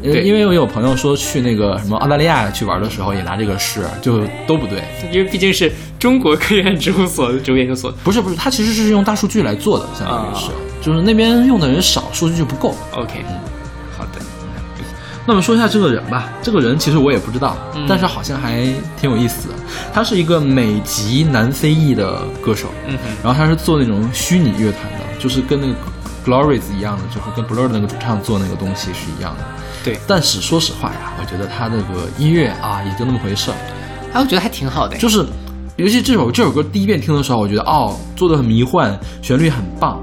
因为因为我有朋友说去那个什么澳大利亚去玩的时候也拿这个试，就都不对。因为毕竟是中国科研植物所植物研究所。不是不是，它其实是用大数据来做的，相当于是，啊就是那边用的人少，数据就不够。OK，好的，那么说一下这个人吧，这个人其实我也不知道，嗯但是好像还挺有意思的。他是一个美籍南非裔的歌手，然后他是做那种虚拟乐团的，就是跟那个 Glories 一样的，就是跟 Blur 的那个主唱做那个东西是一样的。对，但是说实话呀，我觉得他那个音乐啊，也就那么回事儿。哎，我觉得还挺好的。就是，尤其这首这首歌第一遍听的时候，我觉得哦，做的很迷幻，旋律很棒。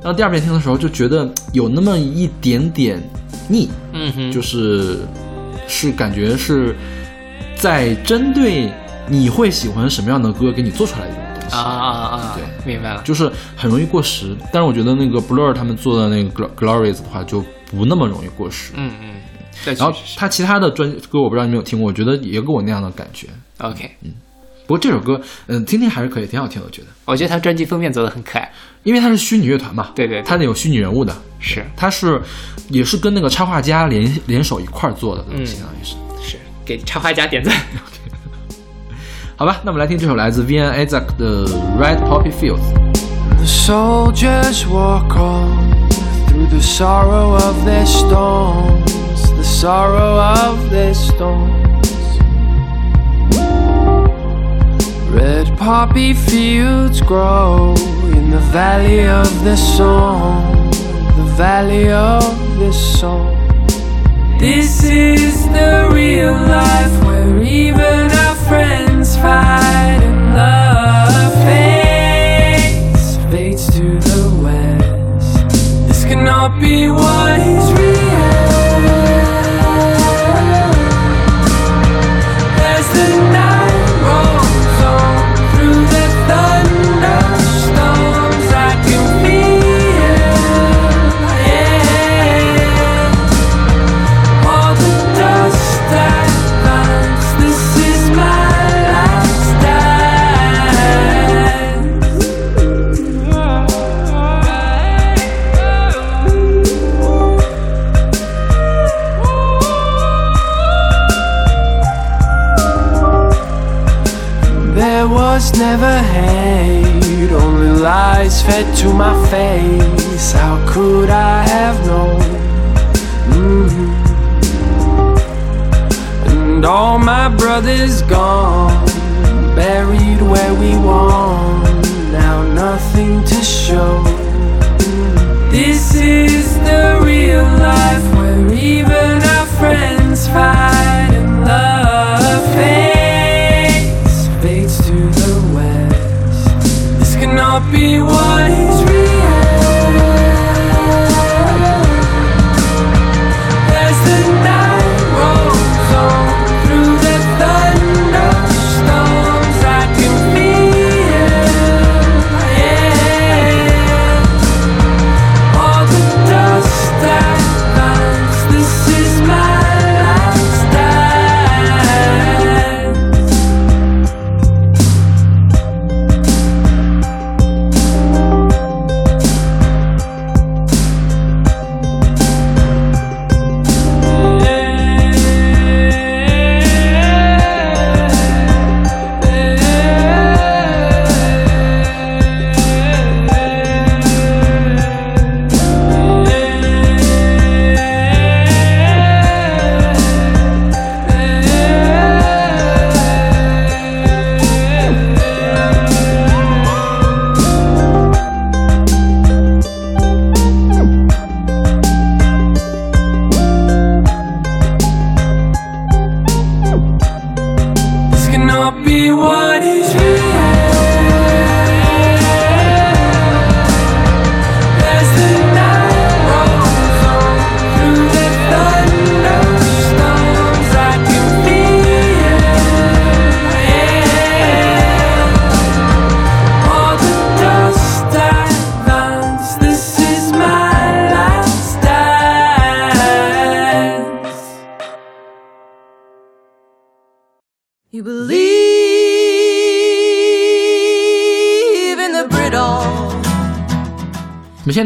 然后第二遍听的时候，就觉得有那么一点点腻，嗯哼，就是是感觉是在针对你会喜欢什么样的歌给你做出来的这种东西。啊啊啊啊！对，明白了。就是很容易过时，但是我觉得那个 Blur 他们做的那个 Glo- Glories 的话就不那么容易过时。嗯嗯，这然后他其他的专歌我不知道你有没有听过，我觉得也给我那样的感觉。OK。不过这首歌，嗯，听听还是可以，挺好听的，我觉得。我觉得他专辑封面做的很可爱。因为他是虚拟乐团嘛，对对对它得有虚拟人物的，是他是也是跟那个插画家联联手一块儿做的东西，嗯相当于是。是，给插画家点赞。好吧，那我们来听这首来自 Vian Isaac 的《Red Poppy Fields》。The soldiers walk on through the sorrow of their storms, the sorrow of their storms. Red poppy fields grow in the valley of the song, the valley of the song. This is the real life where even our friends fight and love fades, fades to the west. This cannot be what fed to my face. How could I have known? Mhm. And all my brothers gone, buried where we won. Now nothing to show. This is the real life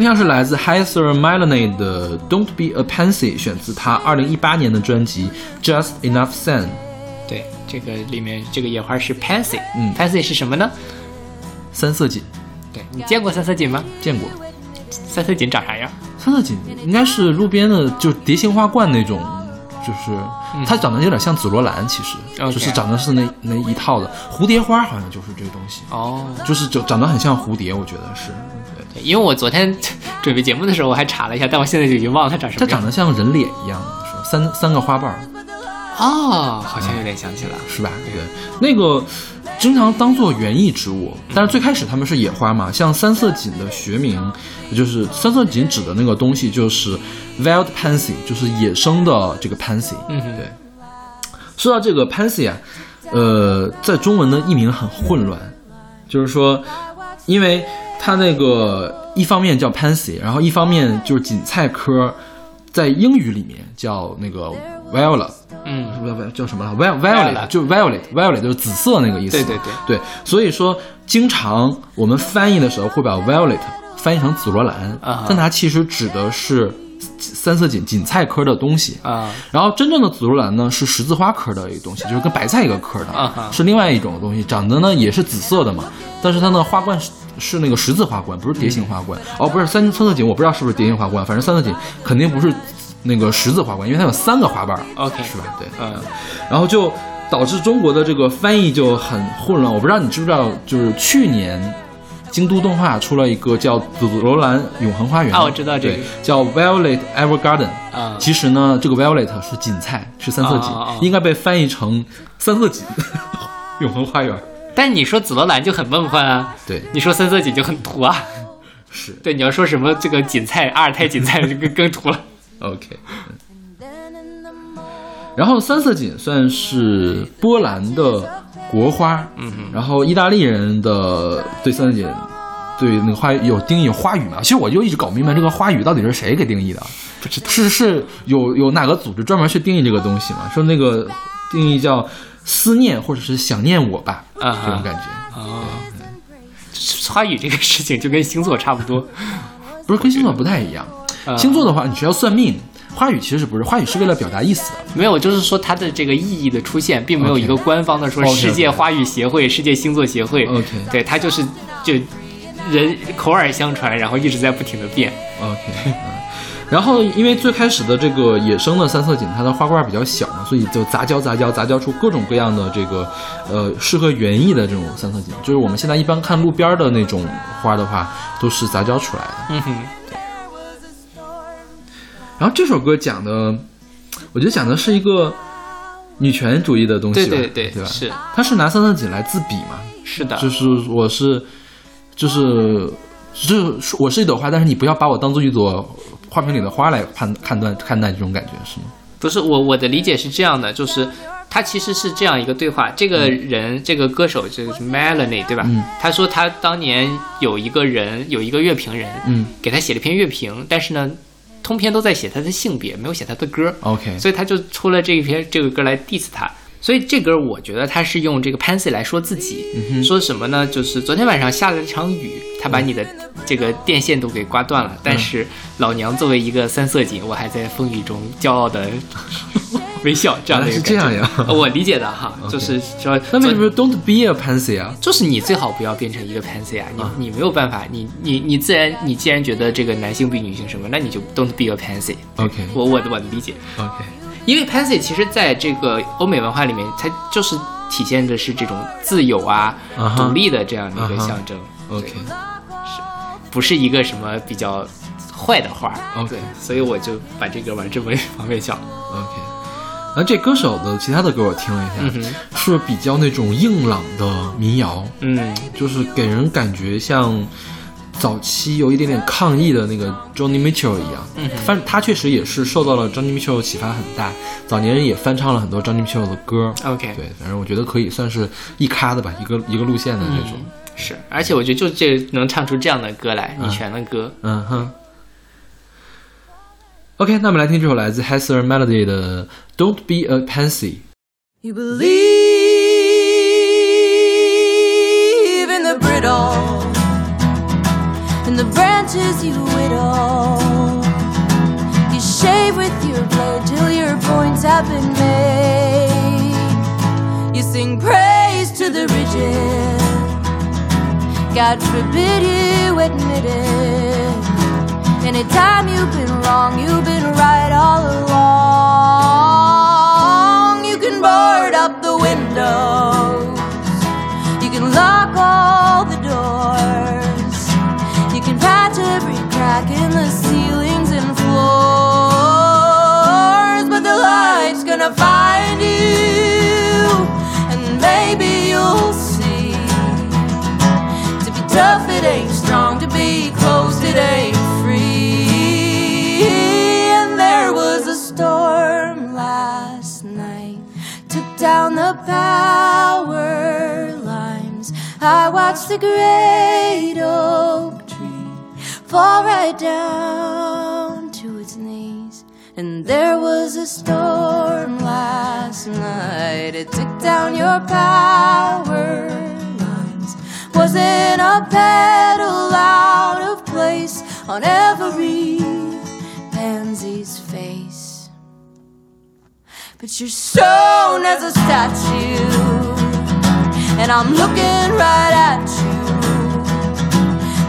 我们现在听是来自 Heather Melanie 的《Don't Be a Pansy》，选自她二零一八年的专辑《Just Enough Sun》。对，这个里面这个野花是 pansy，嗯，pansy 是什么呢？三色堇对你见过三色堇吗？见过，三色堇长啥样？三色堇应该是路边的，就是蝶形花冠那种，就是它长得有点像紫罗兰，其实就是长得是那那一套的蝴蝶花，好像就是这个东西，哦，就是长长得很像蝴蝶，我觉得是。对对，因为我昨天 准备节目的时候我还查了一下，但我现在就已经忘了它长什么样。长得像人脸一样，说？三三个花瓣儿，哦，好像有点想起了。是吧？对，那个经常当做园艺植物，但是最开始它们是野花嘛。像三色堇的学名，就是三色堇指的那个东西就是 wild pansy，就是野生的这个 pansy。嗯哼对。说到这个 pansy 啊，呃，在中文的译名很混乱，就是说，因为它那个一方面叫 pansy，然后一方面就是堇菜科，在英语里面叫那个 viola。嗯，不不叫什么了？viol violet Violet 就是 violet violet 就是紫色那个意思。对对对对，所以说经常我们翻译的时候会把 violet 翻译成紫罗兰，啊但它其实指的是三色堇堇菜科的东西。啊，然后真正的紫罗兰呢是十字花科的一个东西，就是跟白菜一个科的，啊是另外一种东西，长得呢也是紫色的嘛，但是它的花冠是是那个十字花冠，不是蝶形花冠。哦，不是三三色堇，我不知道是不是蝶形花冠，反正三色堇肯定不是那个十字花冠，因为它有三个花瓣儿 OK 是吧？对，嗯，然后就导致中国的这个翻译就很混乱。我不知道你知不知道，就是去年京都动画出了一个叫《紫罗兰永恒花园》啊我知道这个对叫 Violet Evergarden。啊其实呢，这个 Violet 是堇菜，是三色堇，应该被翻译成三色堇永恒花园。但你说紫罗兰就很梦幻啊，对，你说三色堇就很土啊。是对，你要说什么这个锦菜、阿尔泰锦菜，就更更土了。OK。然后三色堇算是波兰的国花，嗯哼，然后意大利人的对三色堇对那个花有定义有花语嘛？其实我就一直搞不明白这个花语到底是谁给定义的，不知道是是有有哪个组织专门去定义这个东西吗？说那个定义叫思念或者是想念我吧，啊这种感觉。哦，花语这个事情就跟星座差不多。不是跟星座不太一样，啊星座的话你是要算命，花语其实不是，花语是为了表达意思的。没有，就是说它的这个意义的出现，并没有一个官方的说世界花语协会、世界星座协会。OK 对，它就是就人口耳相传，然后一直在不停的变。OK，嗯，然后因为最开始的这个野生的三色堇，它的花冠比较小嘛，所以就杂交杂交杂交出各种各样的这个呃适合园艺的这种三色堇，就是我们现在一般看路边的那种花的话，都是杂交出来的。嗯哼，然后这首歌讲的，我觉得讲的是一个女权主义的东西吧，对对对，对吧？是它是拿三色堇来自比嘛，是的，就是我是，就是，就是我是一朵花，但是你不要把我当做一朵花瓶里的花来判判断看待这种感觉是吗？不是我我的理解是这样的，就是他其实是这样一个对话，这个人、这个歌手就是 Melanie 对吧？嗯他说他当年有一个人有一个乐评人，嗯给他写了一篇乐评，但是呢，通篇都在写他的性别，没有写他的歌。，OK，所以他就出了这一篇这个歌来 diss 他。所以这歌我觉得他是用这个 Pansy 来说自己，嗯说什么呢？就是昨天晚上下了一场雨，他把你的这个电线都给刮断了，但是老娘作为一个三色堇，我还在风雨中骄傲的 微笑，这样的一个是这样呀 我理解的哈，就是说，那为什么 Don't be a pansy 啊？就是你最好不要变成一个 pansy 啊！你你没有办法，你你你自然你既然觉得这个男性比女性什么，那你就 don't be a pansy。OK 我我的我的理解，OK，因为 pansy 其实在这个欧美文化里面，它就是体现的是这种自由啊、独立的这样的一个象征。OK 是不是一个什么比较坏的话。OK，所以我就把这个往这么 方面想。OK，然后这歌手的其他的歌我听了一下，是比较那种硬朗的民谣，嗯就是给人感觉像早期有一点点抗议的那个 Johnny Mitchell 一样，嗯，翻他确实也是受到了 Johnny Mitchell 启发很大，早年也翻唱了很多 Johnny Mitchell 的歌。OK，对，反正我觉得可以算是一咖的吧，一个一个路线的那种、是，而且我觉得就这能唱出这样的歌来，嗯、你全的歌。嗯哼。OK，那我们来听这首来自 Hester Melody 的《Don't Be a Pansy》。You believe in the brittle. The branches you whittle. You shave with your blade till your points have been made. You sing praise to the rigid. God forbid you admit it. Anytime you've been wrong, you've been right all along. Gonna find you. And maybe you'll see. To be tough, it ain't strong. To be closed, it ain't free. And there was a storm last night. Took down the power lines. I watched the great oak tree fall right down. And there was a storm last night. It took down your power lines. Wasn't a petal out of place on every pansy's face. But you're stone as a statue, and I'm looking right at you.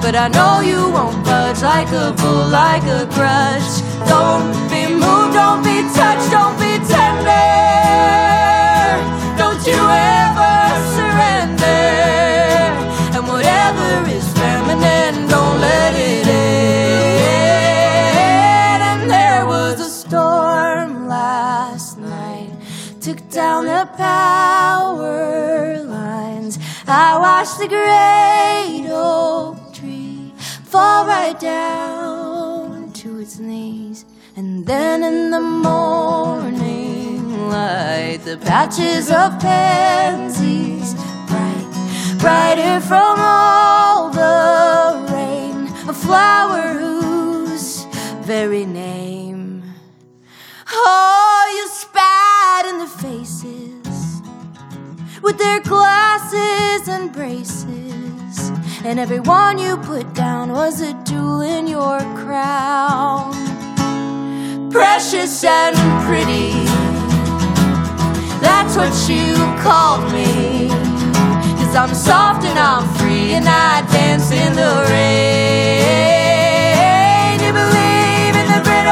But I know you won't budge like a bull, like a grudge. Don't be moved, don't be touched, don't be tender. Don't you ever surrender. And whatever is feminine, don't let it end. And there was a storm last night, took down the power lines. I watched the great tree fall right down to its knees. And then in the morning light, the patches of pansies bright, brighter from all the rain, a flower whose very name. Oh, you spat in the faces with their glasses and braces. And everyone you put down was a jewel in your crown. Precious and pretty, that's what you called me. Cause I'm soft and I'm free and I dance in the rain. You believe in the brittle,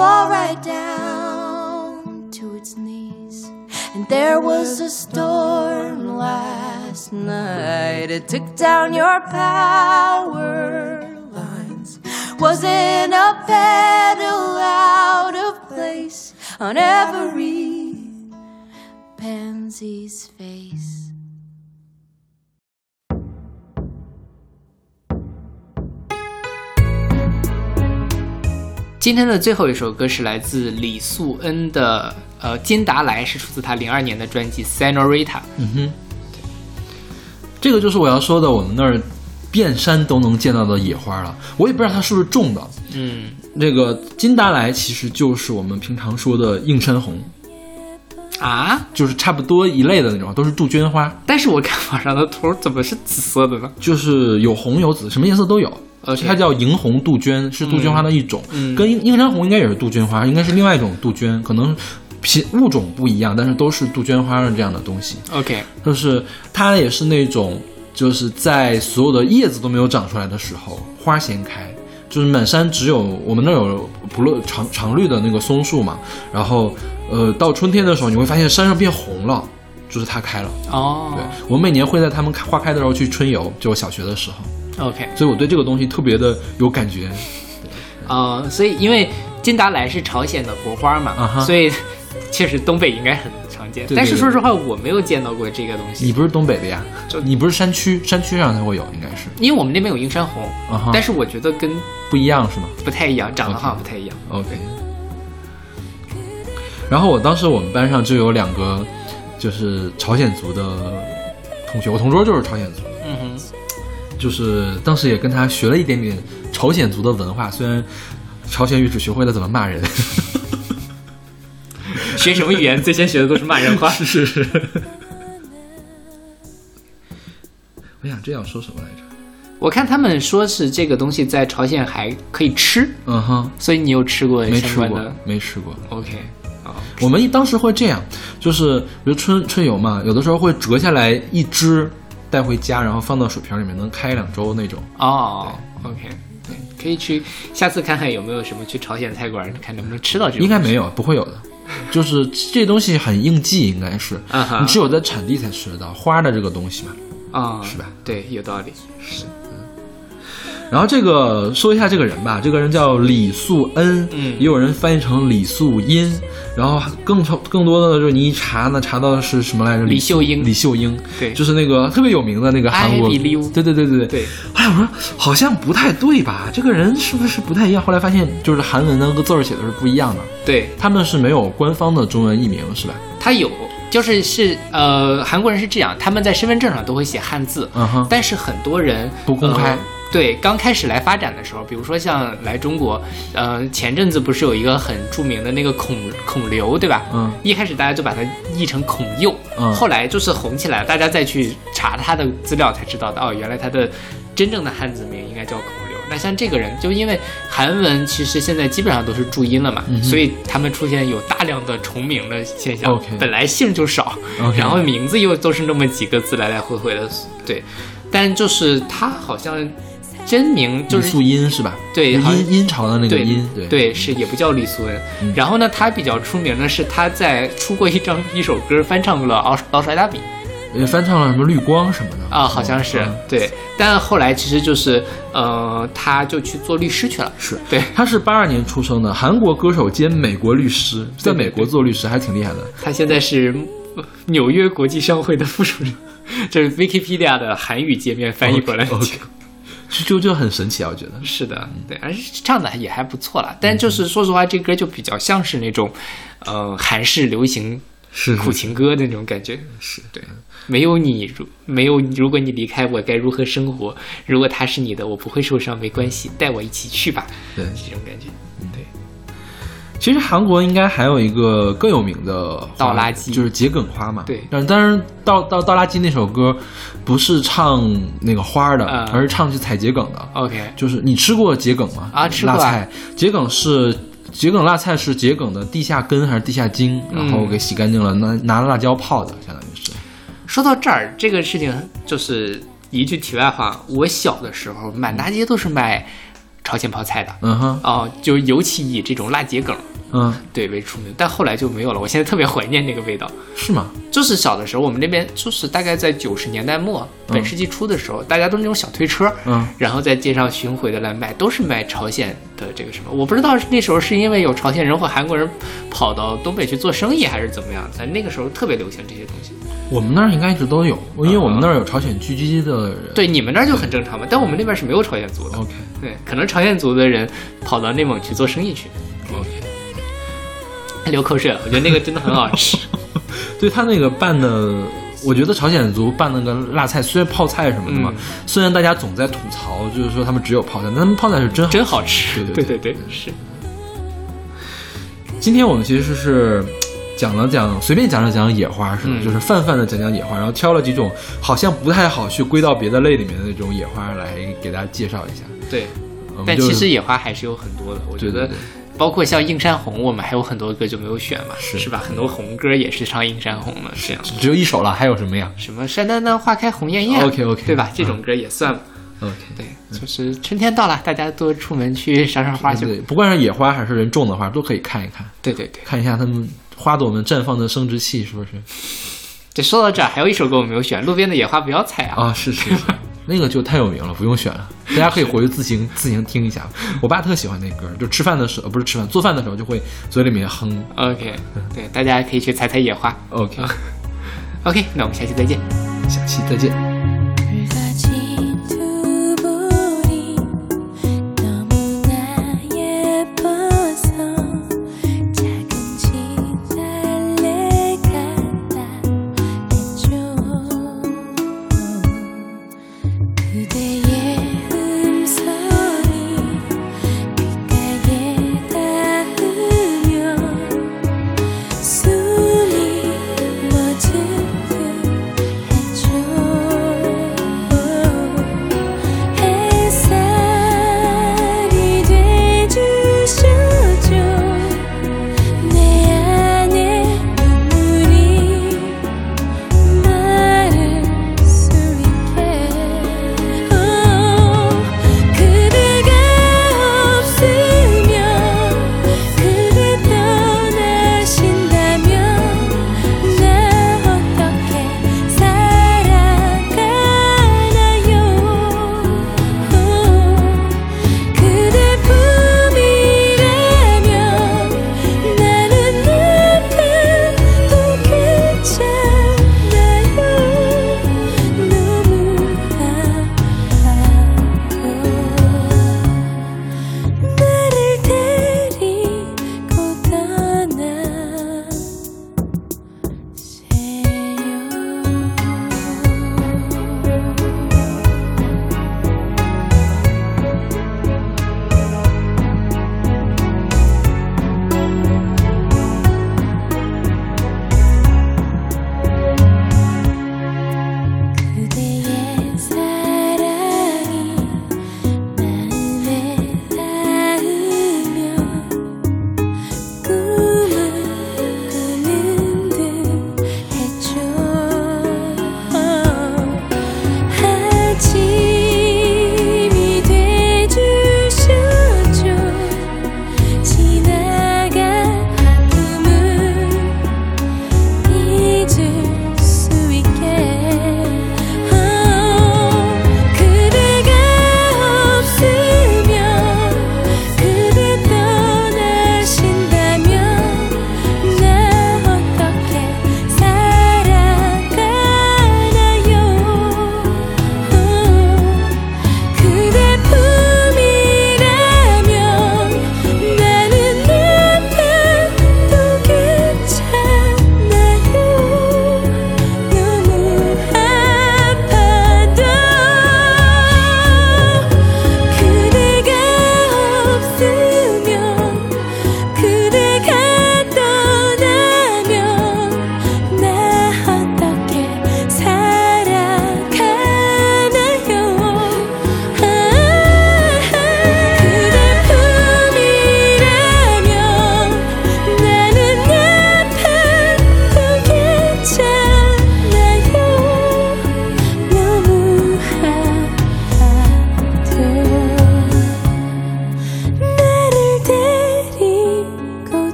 fall right down to its knees. And there was a storm last night. It took down your power lines. Wasn't a petal out of place on every pansy's face. 今天的最后一首歌是来自李素恩的，呃，《金达莱》是出自他零二年的专辑《Senorita》。嗯哼，这个就是我要说的，我们那儿遍山都能见到的野花了。我也不知道它是不是种的。嗯，这个金达莱其实就是我们平常说的映山红，啊，就是差不多一类的那种，都是杜鹃花，但是我看网上的图怎么是紫色的呢？就是有红有紫，什么颜色都有。OK 它叫银红杜鹃，是杜鹃花的一种，嗯跟映映山红应该也是杜鹃花，应该是另外一种杜鹃，可能品物种不一样，但是都是杜鹃花的这样的东西。OK，就是它也是那种，就是在所有的叶子都没有长出来的时候，花先开。就是满山只有我们那儿有不论常常绿的那个松树嘛，然后呃到春天的时候，你会发现山上变红了，就是它开了。哦，对，我每年会在它们开花开的时候去春游，就我小学的时候，，OK，所以我对这个东西特别的有感觉。呃，所以因为金达莱是朝鲜的国花嘛所以确实东北应该很常见。对对但是说实话，我没有见到过这个东西，你不是东北的呀就？你不是山区，山区上才会有，应该是因为我们那边有映山红，但是我觉得跟不一样是吗不太一样，长得好像不太一样。？OK，然后我当时我们班上就有两个就是朝鲜族的同学，我同桌就是朝鲜族，就是当时也跟他学了一点点朝鲜族的文化，虽然朝鲜语只学会了怎么骂人。学什么语言最先学的都是骂人话。是是是。我想这样说什么来着？我看他们说是这个东西在朝鲜还可以吃，嗯哼，所以你有吃过没吃过没吃过。？OK，啊，我们当时会这样，就是比如春春游嘛，有的时候会折下来一只带回家，然后放到水瓶里面，能开两周那种。哦，OK，对，可以去下次看看有没有什么去朝鲜菜馆，看能不能吃到这种。应该没有，不会有的。就是这东西很应季，应该是，你只有在产地才吃得到花的这个东西嘛。啊，是吧？对，有道理。然后这个说一下这个人吧，这个人叫李素恩，嗯也有人翻译成李素英，然后更更多的就是你一查呢，查到的是什么来着？李秀英李秀英，对就是那个特别有名的那个韩国对对对对对对。哎，我说好像不太对吧？这个人是不是不太一样？后来发现就是韩文那个字儿写的是不一样的，对，他们是没有官方的中文译名是吧？他有，就是是呃，韩国人是这样，他们在身份证上都会写汉字，嗯哼但是很多人不公开呃对，刚开始来发展的时候，比如说像来中国，呃，前阵子不是有一个很著名的那个孔孔刘，对吧？嗯，一开始大家就把它译成孔佑，嗯后来就是红起来了，大家再去查他的资料才知道的，哦，原来他的真正的汉字名应该叫孔刘。那像这个人，就因为韩文其实现在基本上都是注音了嘛，所以他们出现有大量的重名的现象。OK 本来姓就少 OK 然后名字又都是那么几个字来来回回的，对。但就是他好像真名就李是素音是吧？对好像殷殷朝的那个对殷，对对，是也不叫李素恩。然后呢，他比较出名的是他在出过一张一首歌，翻唱了老老鼠爱大米也翻唱了什么绿光什么的啊，好像是、嗯对。但后来其实就是呃，他就去做律师去了。是对，他是八二年出生的，韩国歌手兼美国律师，在美国做律师还挺厉害的。他现在是呃纽约国际商会的副主任，这是 Wikipedia 的韩语界面翻译过来的。就就就很神奇啊，我觉得。是的，对，而且唱的也还不错啦。但就是说实话，这歌就比较像是那种，呃，韩式流行是苦情歌的那种感觉。是对，没有你，如没有如果你离开我，该如何生活？如果他是你的，我不会受伤，没关系，带我一起去吧。对这种感觉。对，其实韩国应该还有一个更有名的倒垃圾就是桔梗花嘛。对但但是倒倒倒垃圾那首歌不是唱那个花的，嗯而是唱去采桔梗的。OK，就是你吃过桔梗吗？啊吃过啊辣菜，桔梗是桔梗辣菜是桔梗的地下根还是地下茎？然后给洗干净了，拿拿辣椒泡的，相当于是。说到这儿，这个事情就是一句题外话。我小的时候，满大街都是卖朝鲜泡菜的。嗯哼，哦，就尤其以这种辣桔梗嗯，对为出名，但后来就没有了。我现在特别怀念那个味道。是吗？就是小的时候，我们那边就是大概在九十年代末、本世纪初的时候，大家都是那种小推车，嗯，然后在街上巡回的来卖，都是卖朝鲜的这个什么。我不知道那时候是因为有朝鲜人或韩国人跑到东北去做生意，还是怎么样，在那个时候特别流行这些东西。我们那儿应该一直都有，因为我们那儿有朝鲜聚居的人。对，你们那儿就很正常嘛，但我们那边是没有朝鲜族的。，OK 对，可能朝鲜族的人跑到内蒙去做生意去，OK，流口水了。我觉得那个真的很好吃。对他那个拌的，我觉得朝鲜族拌那个辣菜，虽然泡菜什么的嘛，嗯虽然大家总在吐槽，就是说他们只有泡菜，但他们泡菜是真好。真好吃。对对对对对，是。今天我们其实是讲了讲，随便讲了讲野花，是吧？嗯就是泛泛的讲讲野花，然后挑了几种好像不太好去归到别的类里面的那种野花来给大家介绍一下。对，但其实野花还是有很多的，我觉得包括像映山红，我们还有很多歌就没有选嘛，是吧？很多红歌也是唱映山红的，这样只有一首了，还有什么呀什么山丹丹花开红艳艳 OK，OK 对吧？这种歌也算嘛。？OK，对，就是春天到了，大家多出门去赏赏花去。对，不管是野花还是人种的花，都可以看一看，对对对，看一下他们花朵们绽放的生殖器是不是？这说到这儿，还有一首歌我没有选，《路边的野花不要采》啊。啊，是是是，那个就太有名了，不用选了，大家可以回去自行 自行听一下。我爸特喜欢那歌，就吃饭的时候，呃不是吃饭，做饭的时候就会嘴里面哼。OK，对，大家可以去采采野花。OK，OK，那我们下期再见。下期再见。